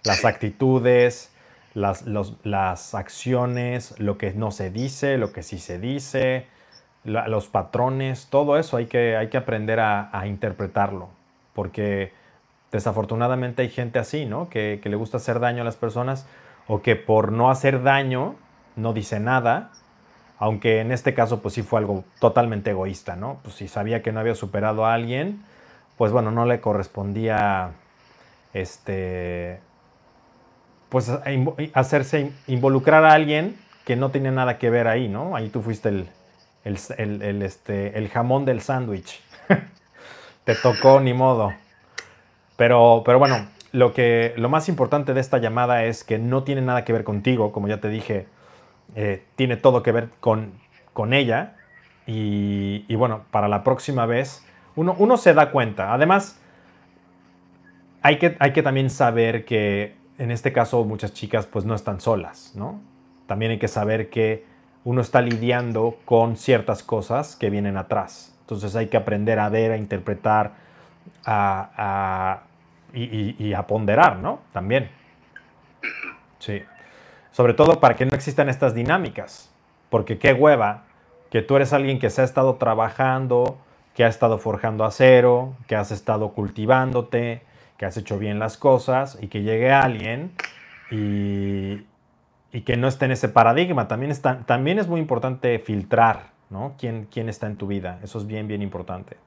Las actitudes, las, las acciones, lo que no se dice, lo que sí se dice, los patrones, todo eso hay que, hay que aprender a, interpretarlo, porque desafortunadamente hay gente así, ¿no? Que, le gusta hacer daño a las personas o que por no hacer daño no dice nada, aunque en este caso pues sí fue algo totalmente egoísta, ¿no? Pues si sabía que no había superado a alguien, pues bueno, no le correspondía este pues hacerse involucrar a alguien que no tenía nada que ver ahí, ¿no? Ahí tú fuiste el, el, este, el jamón del sándwich. Te tocó ni modo. Pero, pero bueno, lo, que, lo más importante de esta llamada es que no tiene nada que ver contigo, como ya te dije, eh, tiene todo que ver con, con ella. Y, y, bueno, para la próxima vez, uno, uno se da cuenta. Además, hay que, hay que también saber que en este caso muchas chicas pues no están solas, ¿no? También hay que saber que uno está lidiando con ciertas cosas que vienen atrás. Entonces hay que aprender a ver, a interpretar, a, y, a ponderar, ¿no? También. Sí. Sobre todo para que no existan estas dinámicas. Porque qué hueva que tú eres alguien que se ha estado trabajando, que ha estado forjando acero, que has estado cultivándote, que has hecho bien las cosas y que llegue alguien y, y que no esté en ese paradigma. También, está, también es muy importante filtrar ¿no? ¿Quién, quién está en tu vida. Eso es bien, bien importante.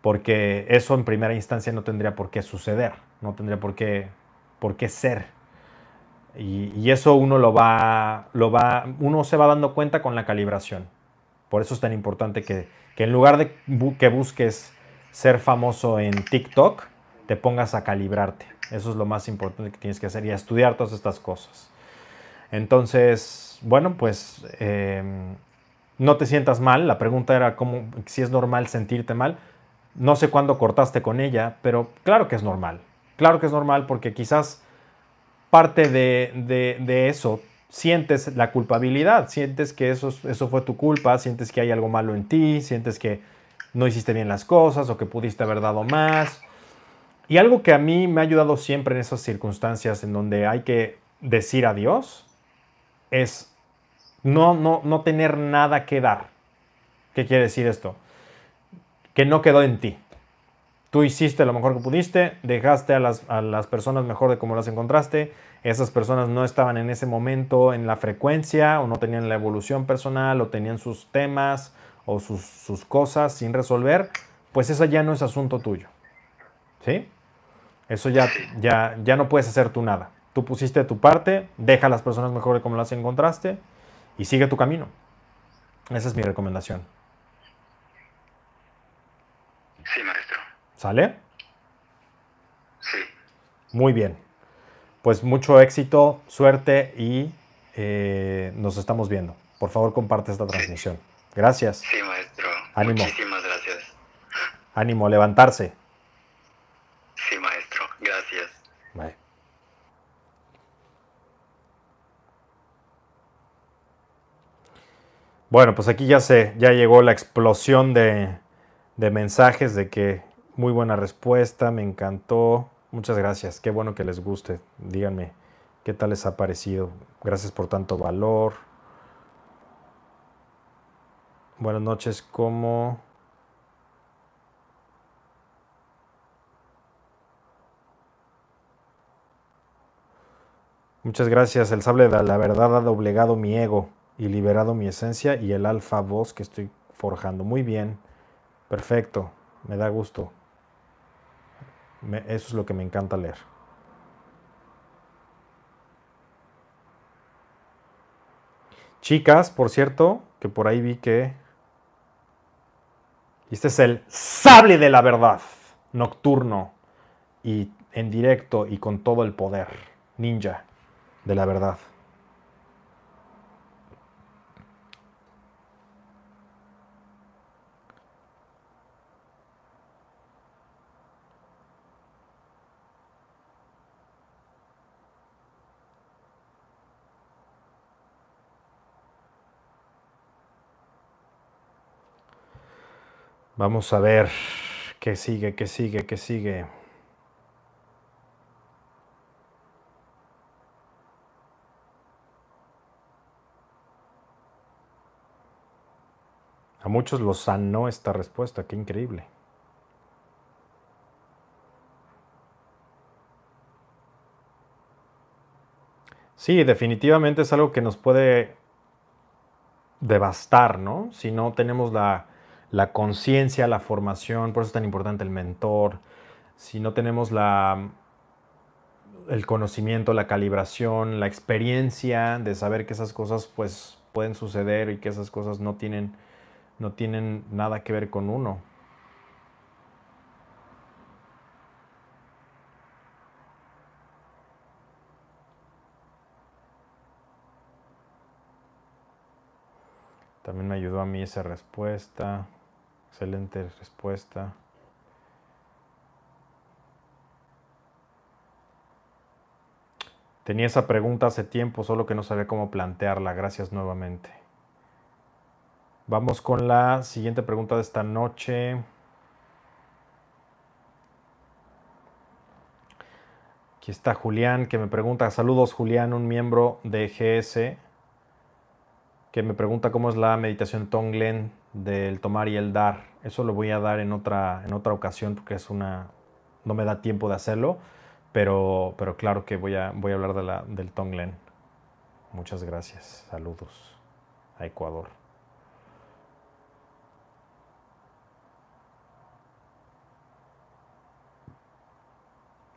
Porque eso en primera instancia no tendría por qué suceder, no tendría por qué, por qué ser. Y, eso uno lo va, lo va, uno se va dando cuenta con la calibración. Por eso es tan importante que, que en lugar de que busques ser famoso en TikTok, te pongas a calibrarte. Eso es lo más importante que tienes que hacer y estudiar todas estas cosas. Entonces, bueno, pues em, no te sientas mal. La pregunta era cómo, si es normal sentirte mal. No sé cuándo cortaste con ella, pero claro que es normal. Claro que es normal porque quizás parte de, eso sientes la culpabilidad, sientes que eso, eso fue tu culpa, sientes que hay algo malo en ti, sientes que no hiciste bien las cosas o que pudiste haber dado más. Y algo que a mí me ha ayudado siempre en esas circunstancias en donde hay que decir adiós es no, no, no tener nada que dar. ¿Qué quiere decir esto? Que no quedó en ti. Tú hiciste lo mejor que pudiste, dejaste a las, a las personas mejor de como las encontraste. Esas personas no estaban en ese momento en la frecuencia o no tenían la evolución personal o tenían sus temas o sus, sus cosas sin resolver. Pues eso ya no es asunto tuyo. ¿Sí? Eso ya, ya, ya no puedes hacer tú nada. Tú pusiste tu parte, deja a las personas mejor de como las encontraste y sigue tu camino. Esa es mi recomendación. Sí. ¿Sale? Sí. Muy bien. Pues mucho éxito, suerte y eh, nos estamos viendo. Por favor, comparte esta transmisión. Gracias. Sí, maestro. Ánimo. Muchísimas gracias. Ánimo, levantarse. Sí, maestro. Gracias. Bye. Bueno, pues aquí ya se, ya llegó la explosión de, de mensajes de que muy buena respuesta, me encantó. Muchas gracias, qué bueno que les guste. Díganme qué tal les ha parecido. Gracias por tanto valor. Buenas noches, ¿cómo? Muchas gracias. El sable de la verdad ha doblegado mi ego y liberado mi esencia y el alfa voz que estoy forjando. Muy bien, perfecto, me da gusto. Eso es lo que me encanta leer. Chicas, por cierto, que por ahí vi que... Este es el sable de la verdad, nocturno y en directo y con todo el poder, ninja de la verdad. Vamos a ver qué sigue, qué sigue, qué sigue. A muchos los sanó esta respuesta, qué increíble. Sí, definitivamente es algo que nos puede devastar, ¿no? Si no tenemos la, la conciencia, la formación, por eso es tan importante el mentor, si no tenemos la, el conocimiento, la calibración, la experiencia de saber que esas cosas pues pueden suceder y que esas cosas no tienen, no tienen nada que ver con uno. También me ayudó a mí esa respuesta. Excelente respuesta. Tenía esa pregunta hace tiempo, solo que no sabía cómo plantearla. Gracias nuevamente. Vamos con la siguiente pregunta de esta noche. Aquí está Julián que me pregunta, saludos Julián, un miembro de GS, que me pregunta cómo es la meditación Tonglen del tomar y el dar. Eso lo voy a dar en otra, en otra ocasión porque es una, no me da tiempo de hacerlo, pero, pero claro que voy a, voy a hablar de la, del Tonglen. Muchas gracias, saludos a Ecuador.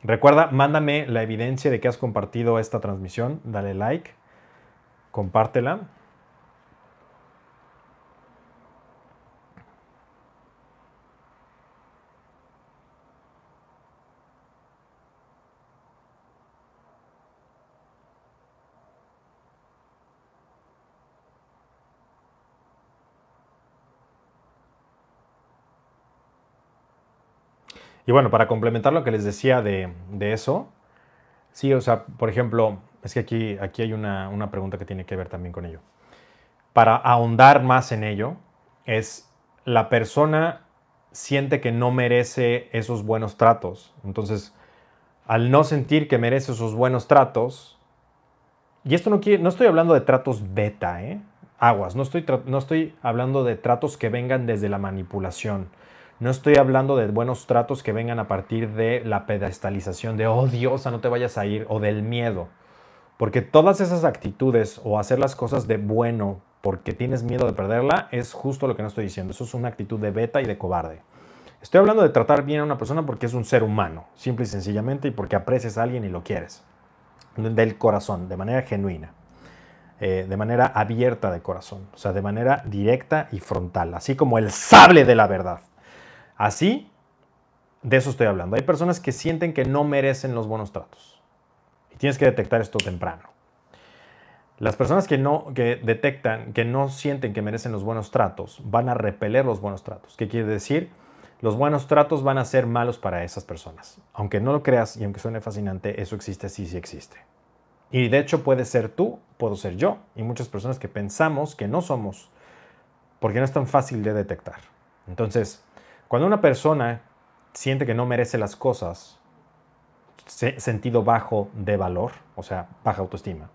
Recuerda, mándame la evidencia de que has compartido esta transmisión, dale like, compártela. Y bueno, para complementar lo que les decía de, eso, sí, o sea, por ejemplo, es que aquí, aquí hay una, una pregunta que tiene que ver también con ello. Para ahondar más en ello, es la persona siente que no merece esos buenos tratos. Entonces, al no sentir que merece esos buenos tratos, y esto no, quiere, no estoy hablando de tratos beta, ¿eh? aguas, no estoy, no estoy hablando de tratos que vengan desde la manipulación. No estoy hablando de buenos tratos que vengan a partir de la pedestalización de, oh Diosa, no te vayas a ir, o del miedo. Porque todas esas actitudes o hacer las cosas de bueno porque tienes miedo de perderla es justo lo que no estoy diciendo. Eso es una actitud de beta y de cobarde. Estoy hablando de tratar bien a una persona porque es un ser humano, simple y sencillamente, y porque aprecias a alguien y lo quieres. Del corazón, de manera genuina. Eh, de manera abierta de corazón, o sea, de manera directa y frontal, así como el sable de la verdad. Así, de eso estoy hablando. Hay personas que sienten que no merecen los buenos tratos. Y tienes que detectar esto temprano. Las personas que no que detectan que no sienten que merecen los buenos tratos van a repeler los buenos tratos. ¿Qué quiere decir? Los buenos tratos van a ser malos para esas personas. Aunque no lo creas y aunque suene fascinante, eso existe, sí, sí existe. Y de hecho puede ser tú, puedo ser yo, y muchas personas que pensamos que no somos, porque no es tan fácil de detectar. Entonces, cuando una persona siente que no merece las cosas, sentido bajo de valor, o sea, baja autoestima,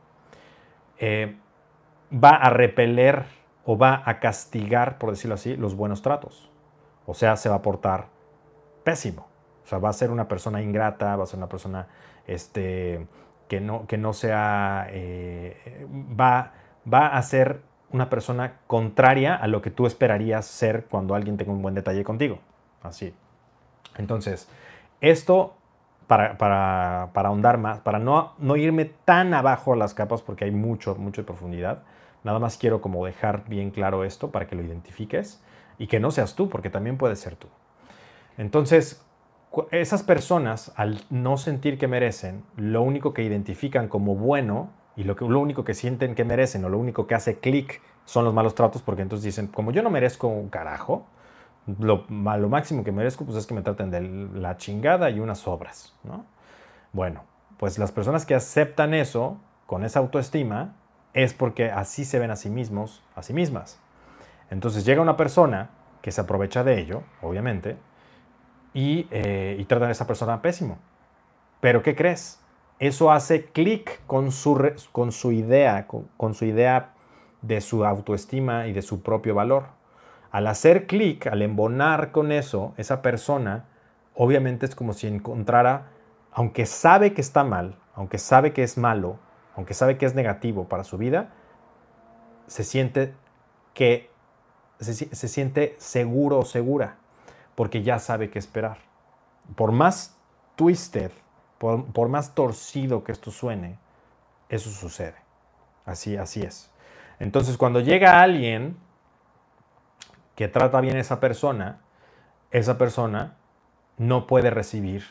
eh, va a repeler o va a castigar, por decirlo así, los buenos tratos. O sea, se va a portar pésimo. O sea, va a ser una persona ingrata, va a ser una persona este, que, no, que no sea, eh, va, va a ser una persona contraria a lo que tú esperarías ser cuando alguien tenga un buen detalle contigo. Así. Entonces, esto, para, para, ahondar más, para no, no irme tan abajo a las capas, porque hay mucho, mucho de profundidad, nada más quiero como dejar bien claro esto para que lo identifiques y que no seas tú, porque también puedes ser tú. Entonces, esas personas, al no sentir que merecen, lo único que identifican como bueno y lo, que, lo único que sienten que merecen o lo único que hace clic son los malos tratos, porque entonces dicen, como yo no merezco un carajo, lo, lo máximo que merezco pues, es que me traten de la chingada y unas obras, ¿no? Bueno, pues las personas que aceptan eso con esa autoestima es porque así se ven a sí mismos, a sí mismas. Entonces llega una persona que se aprovecha de ello, obviamente, y, eh, y tratan a esa persona pésimo. Pero ¿qué crees? Eso hace clic con su, con su idea, con su idea de su autoestima y de su propio valor. Al hacer clic, al embonar con eso, esa persona, obviamente es como si encontrara, aunque sabe que está mal, aunque sabe que es malo, aunque sabe que es negativo para su vida, se siente que se, siente seguro o segura, porque ya sabe qué esperar. Por más twisted, por, por, más torcido que esto suene, eso sucede. Así, así es. Entonces, cuando llega alguien que trata bien a esa persona, esa persona no puede recibir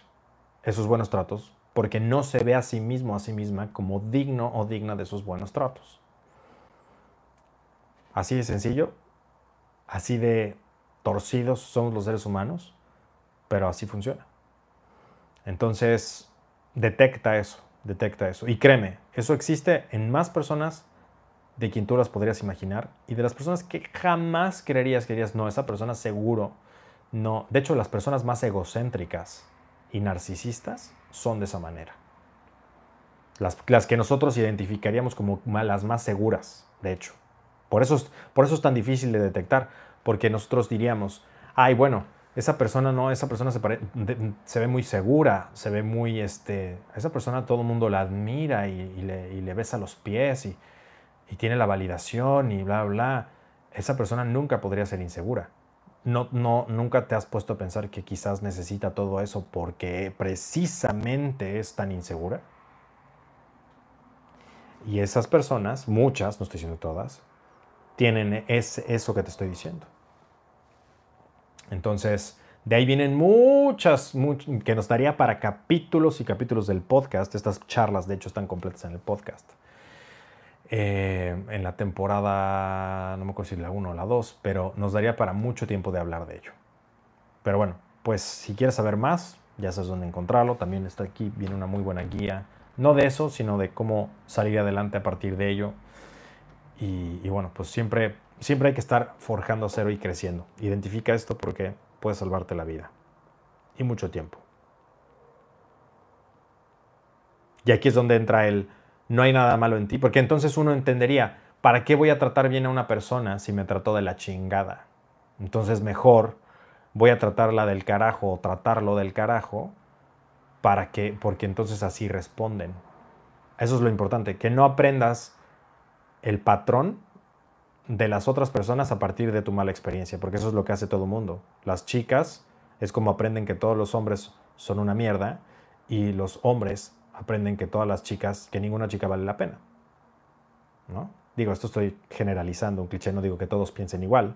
esos buenos tratos porque no se ve a sí mismo, a sí misma como digno o digna de esos buenos tratos. Así de sencillo, así de torcidos somos los seres humanos, pero así funciona. Entonces, detecta eso, detecta eso. Y créeme, eso existe en más personas de quien tú las podrías imaginar y de las personas que jamás creerías que dirías, no, esa persona seguro no. De hecho, las personas más egocéntricas y narcisistas son de esa manera. Las, las que nosotros identificaríamos como las más seguras, de hecho. Por eso, por eso es tan difícil de detectar, porque nosotros diríamos, ay, bueno, esa persona no, esa persona se, se, ve muy segura, se ve muy, este, esa persona todo el mundo la admira y, le, y le, besa los pies y, y, tiene la validación y bla, bla. Esa persona nunca podría ser insegura. No, no, nunca te has puesto a pensar que quizás necesita todo eso porque precisamente es tan insegura. Y esas personas, muchas, no estoy diciendo todas, tienen eso que te estoy diciendo. Entonces, de ahí vienen muchas, que nos daría para capítulos y capítulos del podcast. Estas charlas, de hecho, están completas en el podcast. Eh, en la temporada, no me acuerdo si la 1 o la 2, pero nos daría para mucho tiempo de hablar de ello. Pero bueno, pues si quieres saber más, ya sabes dónde encontrarlo. También está aquí, viene una muy buena guía. No de eso, sino de cómo salir adelante a partir de ello. Y, bueno, pues siempre siempre hay que estar forjando cero y creciendo. Identifica esto porque puede salvarte la vida. Y mucho tiempo. Y aquí es donde entra el no hay nada malo en ti, porque entonces uno entendería, ¿para qué voy a tratar bien a una persona si me trató de la chingada? Entonces mejor voy a tratarla del carajo o tratarlo del carajo para que porque entonces así responden. Eso es lo importante, que no aprendas el patrón de las otras personas a partir de tu mala experiencia, porque eso es lo que hace todo el mundo. Las chicas es como aprenden que todos los hombres son una mierda y los hombres aprenden que todas las chicas, que ninguna chica vale la pena. ¿No? Digo, esto estoy generalizando, un cliché, no digo que todos piensen igual,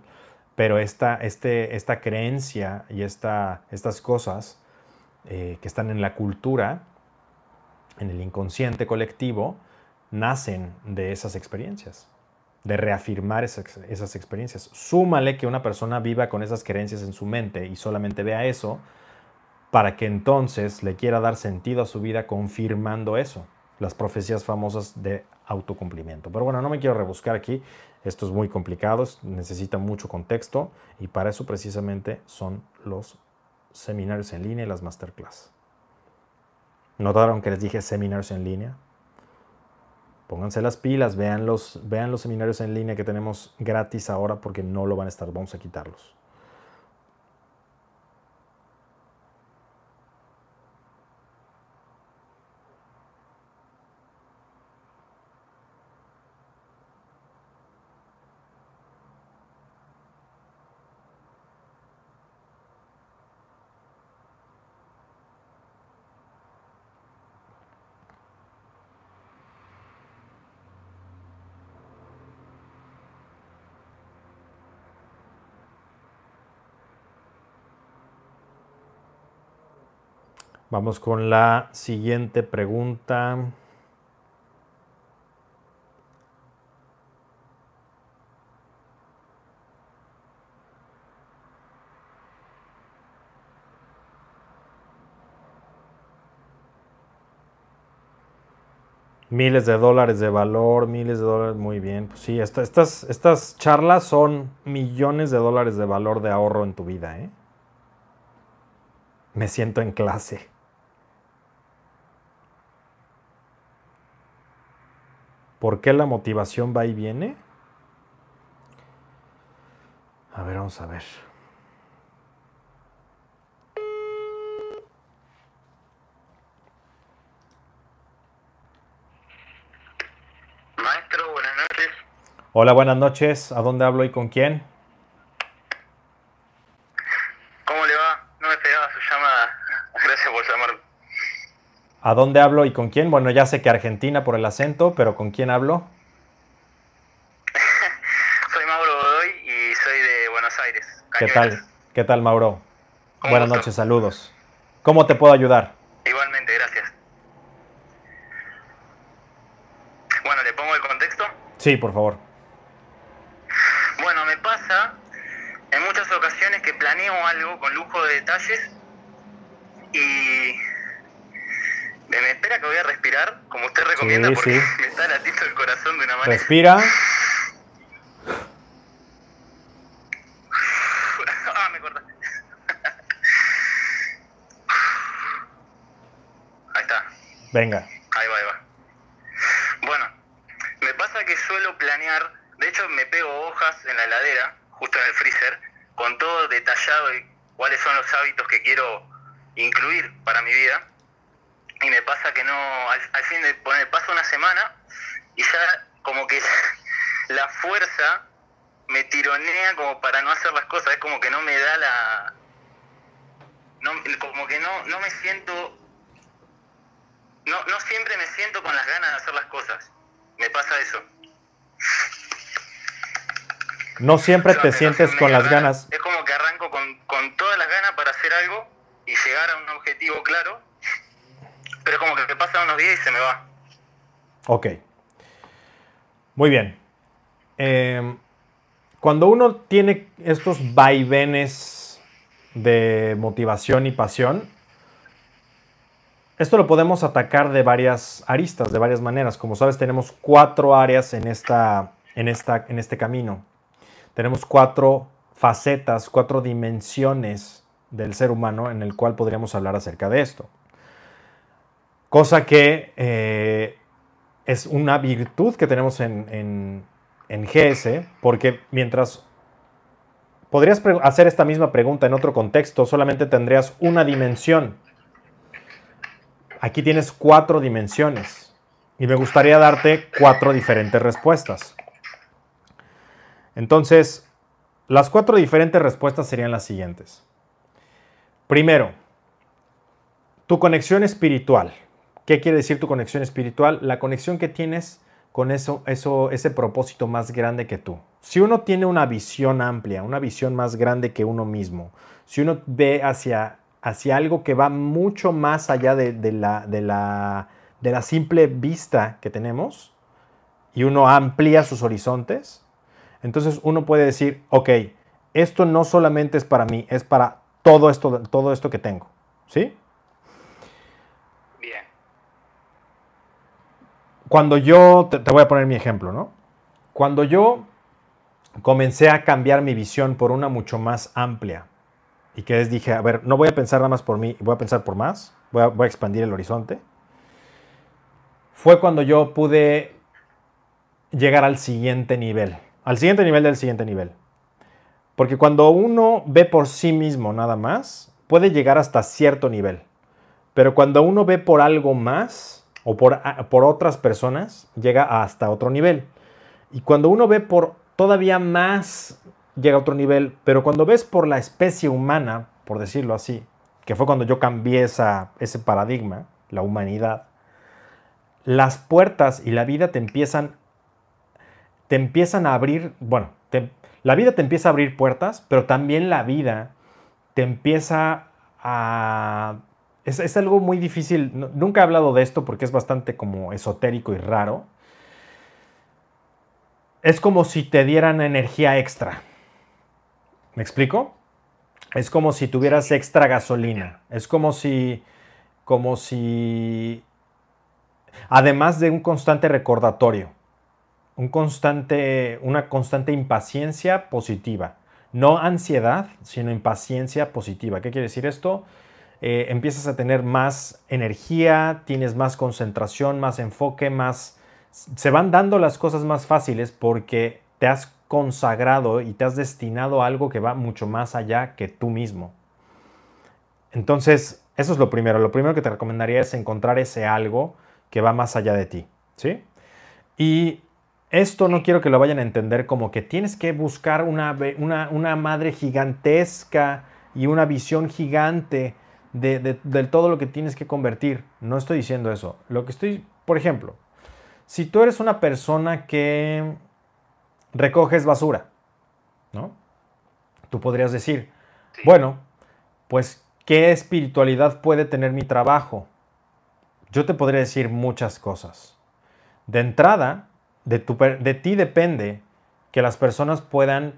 pero esta, este, esta creencia y esta, estas cosas eh, que están en la cultura, en el inconsciente colectivo, nacen de esas experiencias de reafirmar esas, experiencias. Súmale que una persona viva con esas creencias en su mente y solamente vea eso para que entonces le quiera dar sentido a su vida confirmando eso, las profecías famosas de autocumplimiento. Pero bueno, no me quiero rebuscar aquí, esto es muy complicado, necesita mucho contexto y para eso precisamente son los seminarios en línea y las masterclass. ¿Notaron que les dije seminarios en línea? pónganse las pilas, vean los, vean los seminarios en línea que tenemos gratis ahora porque no lo van a estar, vamos a quitarlos. Vamos con la siguiente pregunta. Miles de dólares de valor, miles de dólares, muy bien. Pues sí, estas, estas charlas son millones de dólares de valor de ahorro en tu vida. ¿eh? Me siento en clase. ¿Por qué la motivación va y viene? A ver, vamos a ver. Maestro, buenas noches. Hola, buenas noches. ¿A dónde hablo y con quién? ¿A dónde hablo y con quién? Bueno, ya sé que Argentina por el acento, pero ¿con quién hablo? soy Mauro Godoy y soy de Buenos Aires. ¿Qué tal? ¿Qué tal, Mauro? Buenas noches, saludos. ¿Cómo te puedo ayudar? Igualmente, gracias. Bueno, ¿le pongo el contexto? Sí, por favor. Bueno, me pasa en muchas ocasiones que planeo algo con lujo de detalles voy a respirar, como usted recomienda, porque me está latiendo el corazón de una manera. Respira. ah, me cortaste. ahí está. Venga. Ahí va, ahí va. Bueno, me pasa que suelo planear, de hecho me pego hojas en la heladera, justo en el freezer, con todo detallado y cuáles son los hábitos que quiero incluir para mi vida y me pasa que no, al, al fin de poner, pasa una semana y ya como que la fuerza me tironea como para no hacer las cosas, es como que no me da la... No, como que no, no me siento... No, no siempre me siento con las ganas de hacer las cosas. Me pasa eso. No siempre te sientes no con las ganas. Es como que arranco con, con todas las ganas para hacer algo y llegar a un objetivo claro, pero como que pasan unos días y se me va. Ok. Muy bien. Eh, cuando uno tiene estos vaivenes de motivación y pasión, esto lo podemos atacar de varias aristas, de varias maneras. Como sabes, tenemos cuatro áreas en, esta, en, esta, en este camino. Tenemos cuatro facetas, cuatro dimensiones del ser humano en el cual podríamos hablar acerca de esto. Cosa que eh, es una virtud que tenemos en, en, en GS, porque mientras podrías hacer esta misma pregunta en otro contexto, solamente tendrías una dimensión. Aquí tienes cuatro dimensiones y me gustaría darte cuatro diferentes respuestas. Entonces, las cuatro diferentes respuestas serían las siguientes. Primero, tu conexión espiritual. ¿Qué quiere decir tu conexión espiritual? La conexión que tienes con eso, eso, ese propósito más grande que tú. Si uno tiene una visión amplia, una visión más grande que uno mismo, si uno ve hacia, hacia algo que va mucho más allá de, de la, de, la, de la simple vista que tenemos, y uno amplía sus horizontes, entonces uno puede decir, ok, esto no solamente es para mí, es para todo esto, todo esto que tengo. ¿Sí? Cuando yo, te, voy a poner mi ejemplo, ¿no? Cuando yo comencé a cambiar mi visión por una mucho más amplia y que es dije, a ver, no voy a pensar nada más por mí, voy a pensar por más, voy a, voy a expandir el horizonte, fue cuando yo pude llegar al siguiente nivel, al siguiente nivel del siguiente nivel. Porque cuando uno ve por sí mismo nada más, puede llegar hasta cierto nivel. Pero cuando uno ve por algo más o por, a- por otras personas, llega hasta otro nivel. Y cuando uno ve por todavía más, llega a otro nivel. Pero cuando ves por la especie humana, por decirlo así, que fue cuando yo cambié esa, ese paradigma, la humanidad, las puertas y la vida te empiezan, te empiezan a abrir, bueno, te- la vida te empieza a abrir puertas, pero también la vida te empieza a... Es, es algo muy difícil, nu- nunca he hablado de esto porque es bastante como esotérico y raro. Es como si te dieran energía extra. ¿Me explico? Es como si tuvieras extra gasolina. Es como si, como si, además de un constante recordatorio, un constante, una constante impaciencia positiva. No ansiedad, sino impaciencia positiva. ¿Qué quiere decir esto? Eh, empiezas a tener más energía, tienes más concentración, más enfoque, más... Se van dando las cosas más fáciles porque te has consagrado y te has destinado a algo que va mucho más allá que tú mismo. Entonces, eso es lo primero. Lo primero que te recomendaría es encontrar ese algo que va más allá de ti. ¿Sí? Y esto no quiero que lo vayan a entender como que tienes que buscar una, una madre gigantesca y una visión gigante de, de- de todo lo que tienes que convertir. No estoy diciendo eso. Lo que estoy, por ejemplo, si tú eres una persona que recoges basura, ¿no? Tú podrías decir, Sí. bueno, pues, ¿qué espiritualidad puede tener mi trabajo? Yo te podría decir muchas cosas. De entrada, de, tu de ti depende que las personas puedan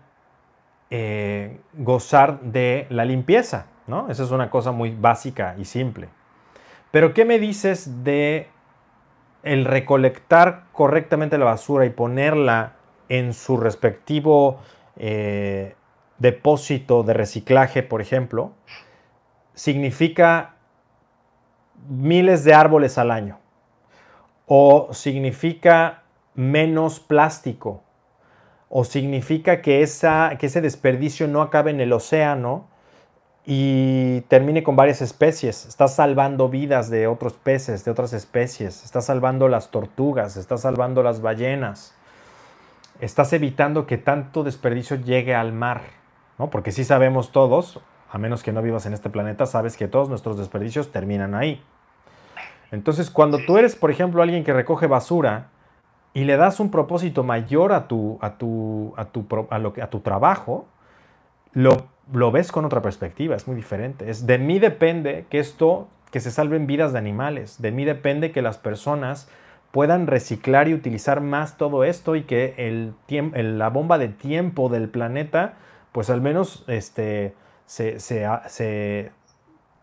eh, gozar de la limpieza, ¿no? Esa es una cosa muy básica y simple. Pero, ¿qué me dices de el recolectar correctamente la basura y ponerla en su respectivo, eh, depósito de reciclaje, por ejemplo, significa miles de árboles al año o significa menos plástico o significa que, esa, que ese desperdicio no acabe en el océano y termine con varias especies. Estás salvando vidas de otros peces, de otras especies. Estás salvando las tortugas, estás salvando las ballenas. Estás evitando que tanto desperdicio llegue al mar, ¿no? Porque sí sabemos todos, a menos que no vivas en este planeta, sabes que todos nuestros desperdicios terminan ahí. Entonces, cuando tú eres, por ejemplo, alguien que recoge basura y le das un propósito mayor a tu, a tu, a tu, a lo, a tu trabajo, lo lo ves con otra perspectiva, es muy diferente. Es de mí depende que esto, que se salven vidas de animales, de mí depende que las personas puedan reciclar y utilizar más todo esto y que el, la bomba de tiempo del planeta, pues al menos este, se, se,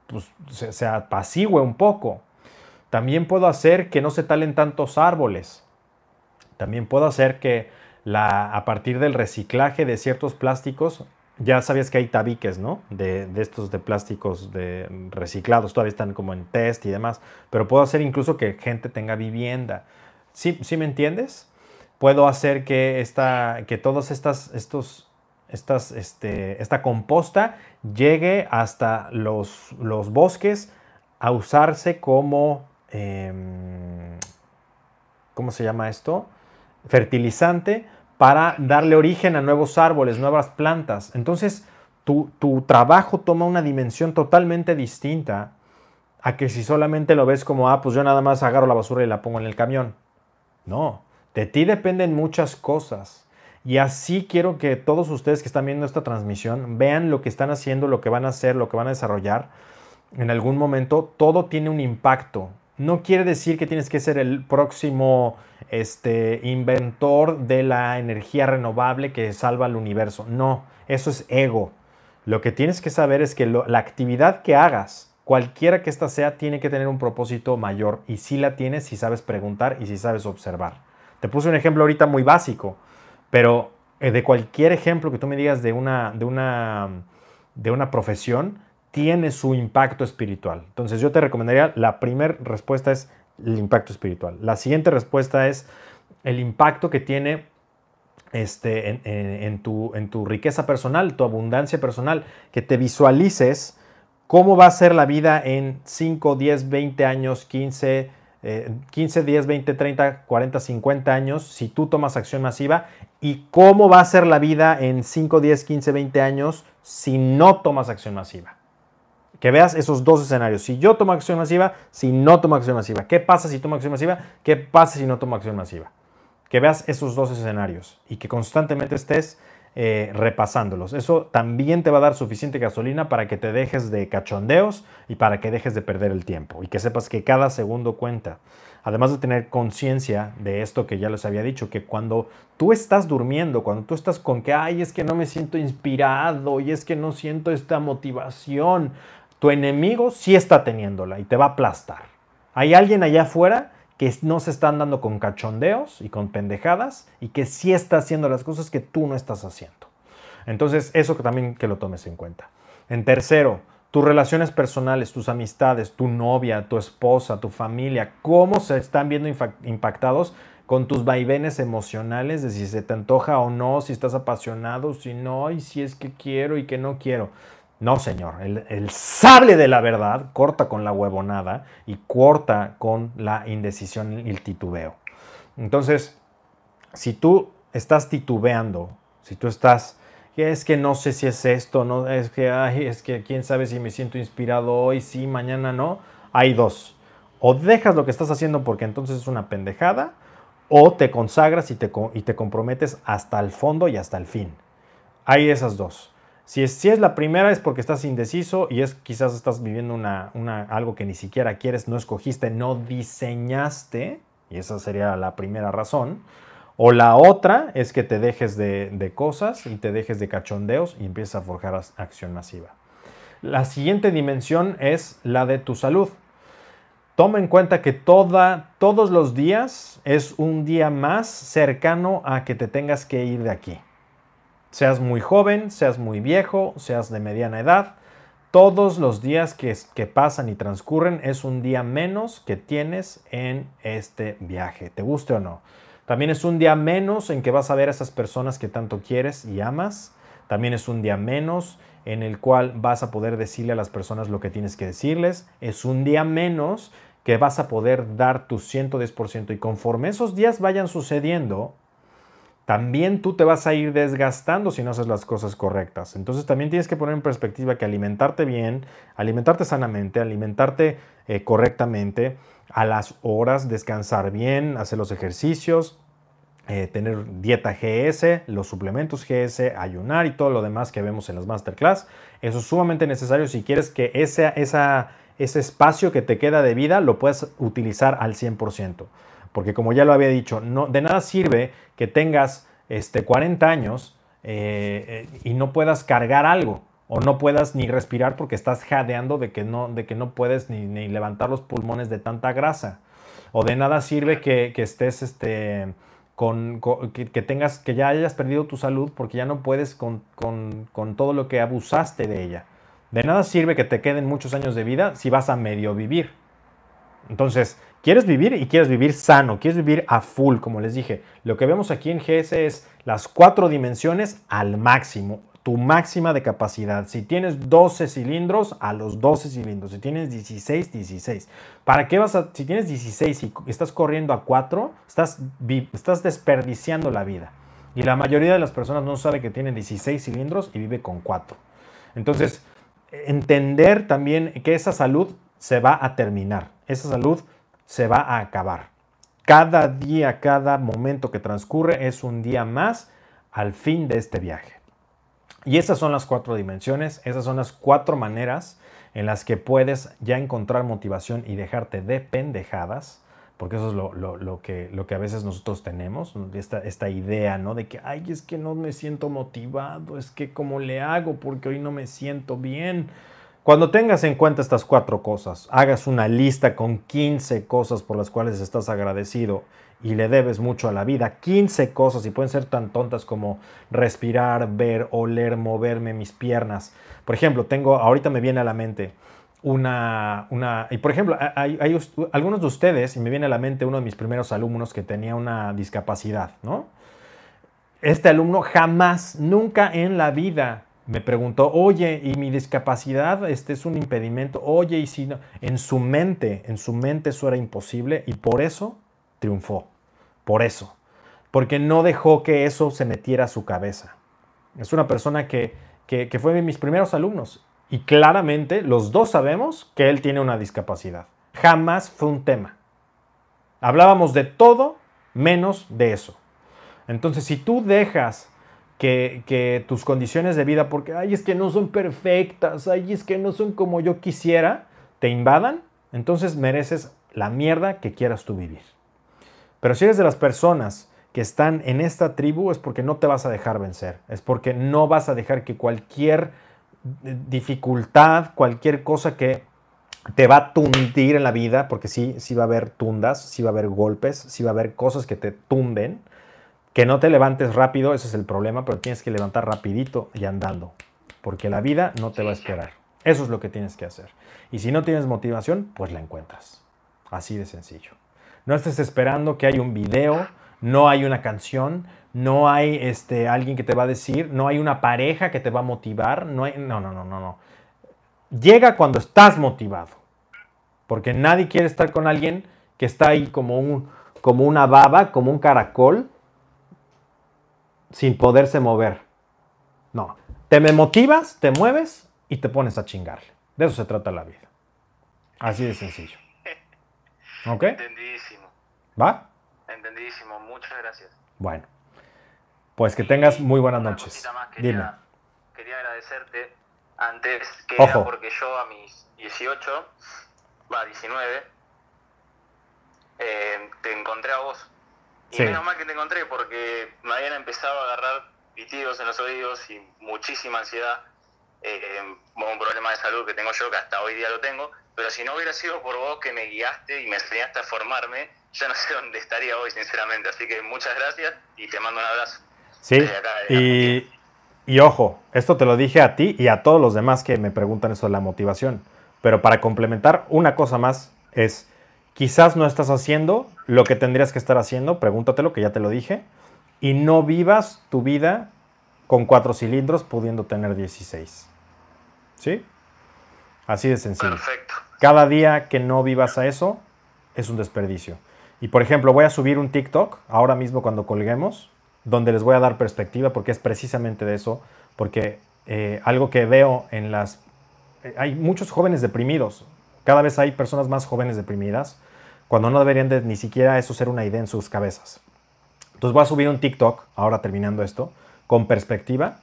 pues, se, apacigüe un poco. También puedo hacer que no se talen tantos árboles. También puedo hacer que la, a partir del reciclaje de ciertos plásticos ya sabías que hay tabiques, ¿no? De, estos de plásticos de reciclados, todavía están como en test y demás, pero puedo hacer incluso que gente tenga vivienda. ¿Sí, ¿sí me entiendes? Puedo hacer que, esta, que todas estas, estos, estas, este, esta composta llegue hasta los, los bosques a usarse como, em, ¿cómo se llama esto? Fertilizante para darle origen a nuevos árboles, nuevas plantas. Entonces, tu, trabajo toma una dimensión totalmente distinta a que si solamente lo ves como, ah, pues yo nada más agarro la basura y la pongo en el camión. No, de ti dependen muchas cosas. Y así quiero que todos ustedes que están viendo esta transmisión vean lo que están haciendo, lo que van a hacer, lo que van a desarrollar. En algún momento todo tiene un impacto no quiere decir que tienes que ser el próximo este, inventor de la energía renovable que salva al universo. No, eso es ego. Lo que tienes que saber es que la actividad que hagas, cualquiera que ésta sea, tiene que tener un propósito mayor. Y si la tienes, si sabes preguntar y si sabes observar. Te puse un ejemplo ahorita muy básico, pero eh, de cualquier ejemplo que tú me digas de una, de una, de una profesión, tiene su impacto espiritual. Entonces yo te recomendaría, la primera respuesta es el impacto espiritual. La siguiente respuesta es el impacto que tiene este, en, tu, en tu riqueza personal, tu abundancia personal, que te visualices cómo va a ser la vida en 5, 10, 20 años, 15, 15, 10, 20, 30, 40, 50 años si tú tomas acción masiva y cómo va a ser la vida en 5, 10, 15, 20 años si no tomas acción masiva. Que veas esos dos escenarios. Si yo tomo acción masiva, si no tomo acción masiva. ¿Qué pasa si tomo acción masiva? ¿Qué pasa si no tomo acción masiva? Que veas esos dos escenarios y que constantemente estés eh, repasándolos. Eso también te va a dar suficiente gasolina para que te dejes de cachondeos y para que dejes de perder el tiempo y que sepas que cada segundo cuenta. Además de tener conciencia de esto que ya les había dicho, que cuando tú estás durmiendo, cuando tú estás con que, ay, es que no me siento inspirado y es que no siento esta motivación, tu enemigo sí está teniéndola y te va a aplastar. Hay alguien allá afuera que no se está andando con cachondeos y con pendejadas y que sí está haciendo las cosas que tú no estás haciendo. Entonces, eso también que lo tomes en cuenta. En tercero, tus relaciones personales, tus amistades, tu novia, tu esposa, tu familia, cómo se están viendo impactados con tus vaivenes emocionales de si se te antoja o no, si estás apasionado, si no, y si es que quiero y que no quiero. No, señor. El, sable de la verdad corta con la huevonada y corta con la indecisión y el titubeo. Entonces, si tú estás titubeando, si tú estás, es que no sé si es esto, no, es que, ay, es que quién sabe si me siento inspirado hoy, sí, mañana no, hay dos. O dejas lo que estás haciendo porque entonces es una pendejada, o te consagras y te, y te comprometes hasta el fondo y hasta el fin. Hay esas dos. Si es, la primera es porque estás indeciso y es quizás estás viviendo una, algo que ni siquiera quieres, no escogiste, no diseñaste, y esa sería la primera razón. O la otra es que te dejes de, cosas y te dejes de cachondeos y empieces a forjar acción masiva. La siguiente dimensión es la de tu salud. Toma en cuenta que todos los días es un día más cercano a que te tengas que ir de aquí. Seas muy joven, seas muy viejo, seas de mediana edad, todos los días que, pasan y transcurren es un día menos que tienes en este viaje, te guste o no. También es un día menos en que vas a ver a esas personas que tanto quieres y amas. También es un día menos en el cual vas a poder decirle a las personas lo que tienes que decirles. Es un día menos que vas a poder dar tu 110%. Y conforme esos días vayan sucediendo, también tú te vas a ir desgastando si no haces las cosas correctas. Entonces también tienes que poner en perspectiva que alimentarte bien, alimentarte sanamente, alimentarte eh, correctamente, a las horas, descansar bien, hacer los ejercicios, eh, tener dieta GS, los suplementos GS, ayunar y todo lo demás que vemos en las masterclass. Eso es sumamente necesario si quieres que ese, esa, ese espacio que te queda de vida lo puedas utilizar al 100%. Porque como ya lo había dicho, no, de nada sirve que tengas este, 40 años eh, eh, y no puedas cargar algo o no puedas ni respirar porque estás jadeando de que no, de que no puedes ni, levantar los pulmones de tanta grasa. O de nada sirve que, estés este, con, que, tengas, que ya hayas perdido tu salud porque ya no puedes con, con todo lo que abusaste de ella. De nada sirve que te queden muchos años de vida si vas a medio vivir. Entonces, quieres vivir y quieres vivir sano, quieres vivir a full, como les dije. Lo que vemos aquí en GS es las cuatro dimensiones al máximo, tu máxima de capacidad. Si tienes 12 cilindros, a los 12 cilindros. Si tienes 16, 16. ¿Para qué vas a, si tienes 16 y estás corriendo a 4, estás, estás desperdiciando la vida. Y la mayoría de las personas no sabe que tienen 16 cilindros y vive con 4. Entonces, entender también que esa salud se va a terminar, esa salud se va a acabar. Cada día, cada momento que transcurre es un día más al fin de este viaje. Y esas son las cuatro dimensiones, esas son las cuatro maneras en las que puedes ya encontrar motivación y dejarte de pendejadas, porque eso es lo, que, lo que a veces nosotros tenemos, esta, esta idea, ¿no? De que, ay, es que no me siento motivado, es que cómo le hago porque hoy no me siento bien. Cuando tengas en cuenta estas cuatro cosas, hagas una lista con 15 cosas por las cuales estás agradecido y le debes mucho a la vida, 15 cosas y pueden ser tan tontas como respirar, ver, oler, moverme mis piernas. Por ejemplo, tengo, ahorita me viene a la mente una, una y por ejemplo, hay, hay, algunos de ustedes, y me viene a la mente uno de mis primeros alumnos que tenía una discapacidad, ¿no? Este alumno jamás, nunca en la vida me preguntó, oye, ¿y mi discapacidad este es un impedimento? Oye, ¿y si no? En su mente, en su mente eso era imposible y por eso triunfó. Por eso. Porque no dejó que eso se metiera a su cabeza. Es una persona que, que, que fue de mis primeros alumnos y claramente los dos sabemos que él tiene una discapacidad. Jamás fue un tema. Hablábamos de todo menos de eso. Entonces, si tú dejas que, tus condiciones de vida, porque, ay, es que no son perfectas, ay, es que no son como yo quisiera, te invadan, entonces mereces la mierda que quieras tú vivir. Pero si eres de las personas que están en esta tribu, es porque no te vas a dejar vencer, es porque no vas a dejar que cualquier dificultad, cualquier cosa que te va a tundir en la vida, porque sí, sí va a haber tundas, sí va a haber golpes, sí va a haber cosas que te tumben, que no te levantes rápido, ese es el problema, pero tienes que levantar rapidito y andando, porque la vida no te va a esperar. Eso es lo que tienes que hacer. Y si no tienes motivación, pues la encuentras. Así de sencillo. No estés esperando que haya un video, no hay una canción, no hay este, alguien que te va a decir, no hay una pareja que te va a motivar, no, hay, no, no, no, no, no. Llega cuando estás motivado, porque nadie quiere estar con alguien que está ahí como, un, como una baba, como un caracol, sin poderse mover. No. Te me motivas, te mueves y te pones a chingarle. De eso se trata la vida. Así de sencillo. ¿Ok? Entendidísimo. ¿Va? Entendidísimo. Muchas gracias. Bueno. Pues que tengas muy buenas noches. quería, Dime. Quería agradecerte antes que porque yo a mis 18, va, 19, eh, te encontré a vos y menos mal que te encontré porque me habían empezado a agarrar pitidos en los oídos y muchísima ansiedad. Eh, un problema de salud que tengo yo, que hasta hoy día lo tengo. Pero si no hubiera sido por vos que me guiaste y me enseñaste a formarme, ya no sé dónde estaría hoy, sinceramente. Así que muchas gracias y te mando un abrazo. Sí, y, Y ojo, esto te lo dije a ti y a todos los demás que me preguntan eso de la motivación. Pero para complementar, una cosa más es, quizás no estás haciendo lo que tendrías que estar haciendo, pregúntatelo, que ya te lo dije, y no vivas tu vida con cuatro cilindros pudiendo tener 16. ¿Sí? Así de sencillo. Perfecto. Cada día que no vivas a eso es un desperdicio. Y por ejemplo, voy a subir un TikTok ahora mismo cuando colguemos, donde les voy a dar perspectiva porque es precisamente de eso, porque eh, algo que veo en las... eh, hay muchos jóvenes deprimidos, cada vez hay personas más jóvenes deprimidas, cuando no deberían de ni siquiera eso ser una idea en sus cabezas. Entonces voy a subir un TikTok, ahora terminando esto, con perspectiva,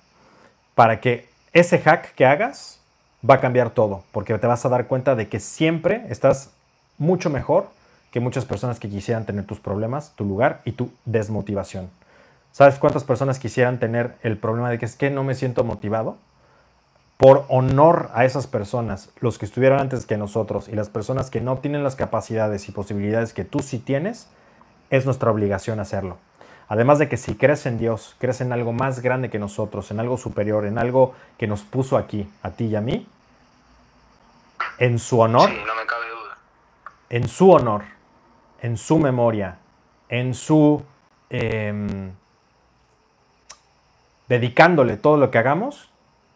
para que ese hack que hagas va a cambiar todo, porque te vas a dar cuenta de que siempre estás mucho mejor que muchas personas que quisieran tener tus problemas, tu lugar y tu desmotivación. ¿Sabes cuántas personas quisieran tener el problema de que es que no me siento motivado? Por honor a esas personas, los que estuvieron antes que nosotros y las personas que no tienen las capacidades y posibilidades que tú sí tienes, es nuestra obligación hacerlo. Además de que si crees en Dios, crees en algo más grande que nosotros, en algo superior, en algo que nos puso aquí, a ti y a mí, en su honor, Sí, no me cabe duda. en su honor, en su memoria, en su... em, dedicándole todo lo que hagamos,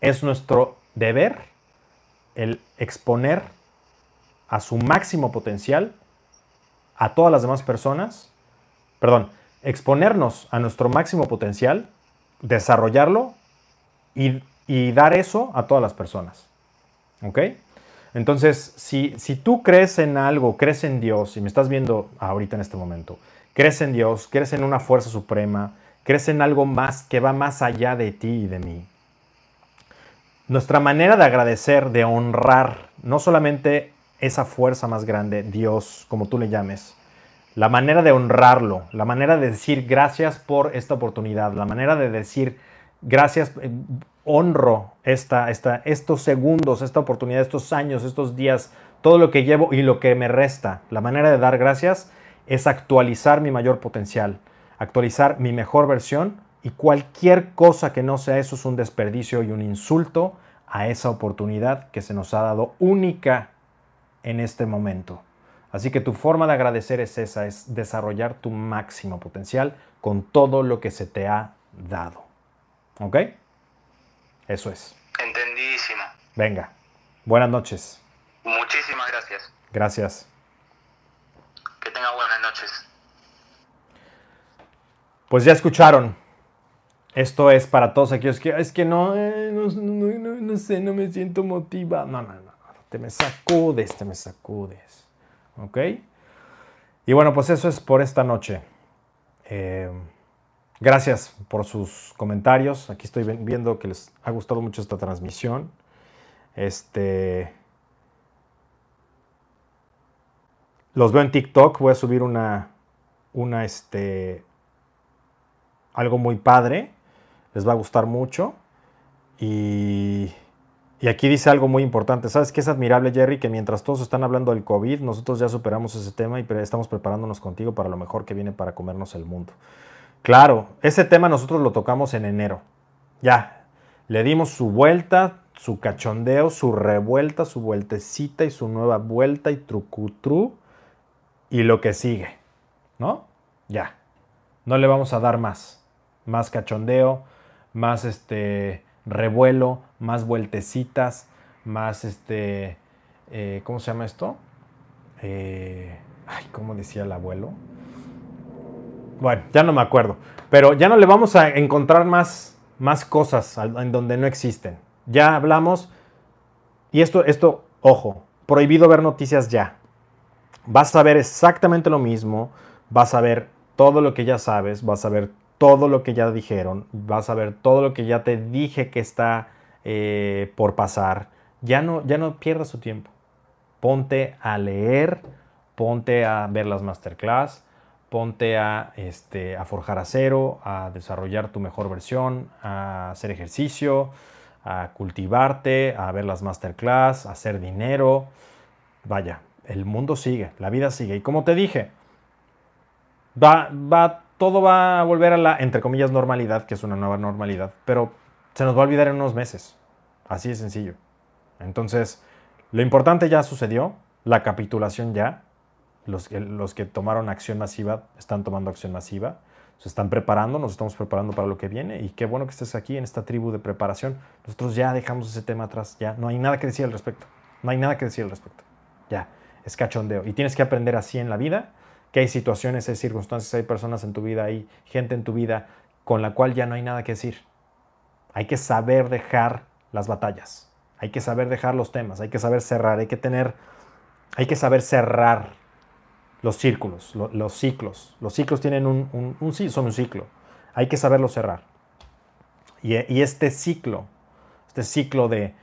es nuestro deber el exponer a su máximo potencial a todas las demás personas, perdón, exponernos a nuestro máximo potencial, desarrollarlo y, y dar eso a todas las personas. ¿Ok? Entonces, si, si tú crees en algo, crees en Dios, y me estás viendo ahorita en este momento, crees en Dios, crees en una fuerza suprema, crees en algo más que va más allá de ti y de mí. Nuestra manera de agradecer, de honrar, no solamente esa fuerza más grande, Dios, como tú le llames, la manera de honrarlo, la manera de decir gracias por esta oportunidad, la manera de decir gracias, eh, honro esta, esta, estos segundos, esta oportunidad, estos años, estos días, todo lo que llevo y lo que me resta. La manera de dar gracias es actualizar mi mayor potencial, actualizar mi mejor versión y cualquier cosa que no sea eso es un desperdicio y un insulto a esa oportunidad que se nos ha dado única en este momento. Así que tu forma de agradecer es esa, es desarrollar tu máximo potencial con todo lo que se te ha dado. ¿Ok? Eso es. Entendidísimo. Venga. Buenas noches. Muchísimas gracias. Gracias. Que tenga buenas noches. Pues ya escucharon. Esto es para todos aquellos que es que no, eh, no, no- no- no sé, no me siento motivado. No, no, no. Te me sacudes, te me sacudes. ¿Ok? Y bueno, pues eso es por esta noche. Eh, gracias por sus comentarios. Aquí estoy vi- viendo que les ha gustado mucho esta transmisión. Este. Los veo en TikTok. Voy a subir una. Una este. Algo muy padre. Les va a gustar mucho. Y. Y aquí dice algo muy importante. ¿Sabes qué es admirable, Jerry? Que mientras todos están hablando del COVID, nosotros ya superamos ese tema y estamos preparándonos contigo para lo mejor que viene para comernos el mundo. Claro, ese tema nosotros lo tocamos en enero. Ya, le dimos su vuelta, su cachondeo, su revuelta, su vueltecita y su nueva vuelta y trucutru y lo que sigue. ¿No? Ya. No le vamos a dar más. Más cachondeo, más este revuelo, más vueltecitas, más este. eh, ¿Cómo se llama esto? Eh, ay, ¿cómo decía el abuelo? Bueno, ya no me acuerdo. Pero ya no le vamos a encontrar más, más cosas en donde no existen. Ya hablamos. Y esto, esto, ojo, prohibido ver noticias ya. Vas a ver exactamente lo mismo. Vas a ver todo lo que ya sabes. Vas a ver todo lo que ya dijeron. Vas a ver todo lo que ya te dije que está eh, por pasar. Ya no, ya no pierdas tu tiempo. Ponte a leer. Ponte a ver las masterclass ponte a, este, a forjar acero, a desarrollar tu mejor versión, a hacer ejercicio, a cultivarte, a ver las masterclass, a hacer dinero. Vaya, el mundo sigue, la vida sigue. Y como te dije, va, va, todo va a volver a la, entre comillas, normalidad, que es una nueva normalidad, pero se nos va a olvidar en unos meses. Así de sencillo. Entonces, lo importante ya sucedió, la capitulación ya, los, los que tomaron acción masiva están tomando acción masiva, se están preparando, nos estamos preparando para lo que viene y qué bueno que estés aquí en esta tribu de preparación. Nosotros ya dejamos ese tema atrás, ya no hay nada que decir al respecto, no hay nada que decir al respecto, ya, es cachondeo. Y tienes que aprender así en la vida, que hay situaciones, hay circunstancias, hay personas en tu vida, hay gente en tu vida con la cual ya no hay nada que decir. Hay que saber dejar las batallas, hay que saber dejar los temas, hay que saber cerrar, hay que tener, hay que saber cerrar los círculos, los ciclos. Los ciclos tienen un, un, son un ciclo. Hay que saberlo cerrar. Y, y, este ciclo, este ciclo de,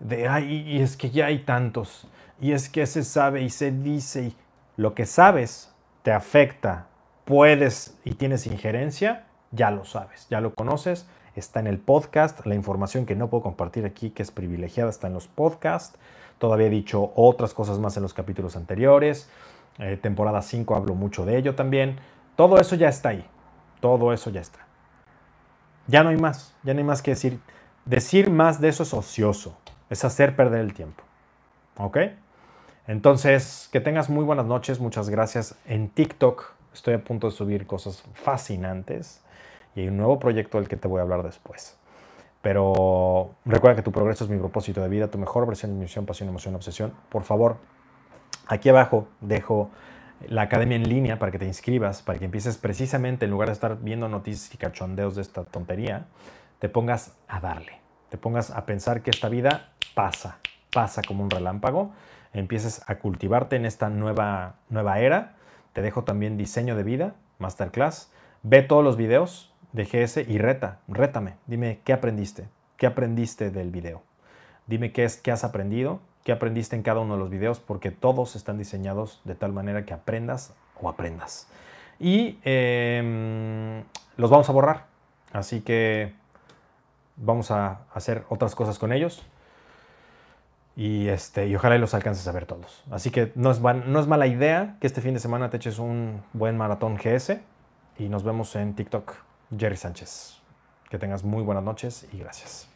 de, ay, y es que ya hay tantos, y es que se sabe y se dice, y lo que sabes te afecta, puedes y tienes injerencia, ya lo sabes, ya lo conoces, está en el podcast, la información que no puedo compartir aquí, que es privilegiada, está en los podcasts. Todavía he dicho otras cosas más en los capítulos anteriores. Eh, temporada 5 hablo mucho de ello también. Todo eso ya está ahí. Todo eso ya está. Ya no hay más. Ya no hay más que decir. Decir más de eso es ocioso. Es hacer perder el tiempo. ¿Ok? Entonces, que tengas muy buenas noches. Muchas gracias. En TikTok estoy a punto de subir cosas fascinantes. Y hay un nuevo proyecto del que te voy a hablar después. Pero recuerda que tu progreso es mi propósito de vida, tu mejor versión, mi misión, pasión, emoción, obsesión. Por favor, Aquí abajo dejo la academia en línea para que te inscribas, para que empieces precisamente, en lugar de estar viendo noticias y cachondeos de esta tontería, te pongas a darle, te pongas a pensar que esta vida pasa, pasa como un relámpago, empieces a cultivarte en esta nueva, nueva era. Te dejo también diseño de vida, masterclass. Ve todos los videos de GS y reta, rétame. Dime qué aprendiste, qué aprendiste del video. Dime qué, es, qué has aprendido qué aprendiste en cada uno de los videos, porque todos están diseñados de tal manera que aprendas o aprendas. Y em, los vamos a borrar, así que vamos a hacer otras cosas con ellos. Y, este, y ojalá los alcances a ver todos. Así que no es, no es mala idea que este fin de semana te eches un buen maratón GS. Y nos vemos en TikTok. Jerry Sánchez. Que tengas muy buenas noches y gracias.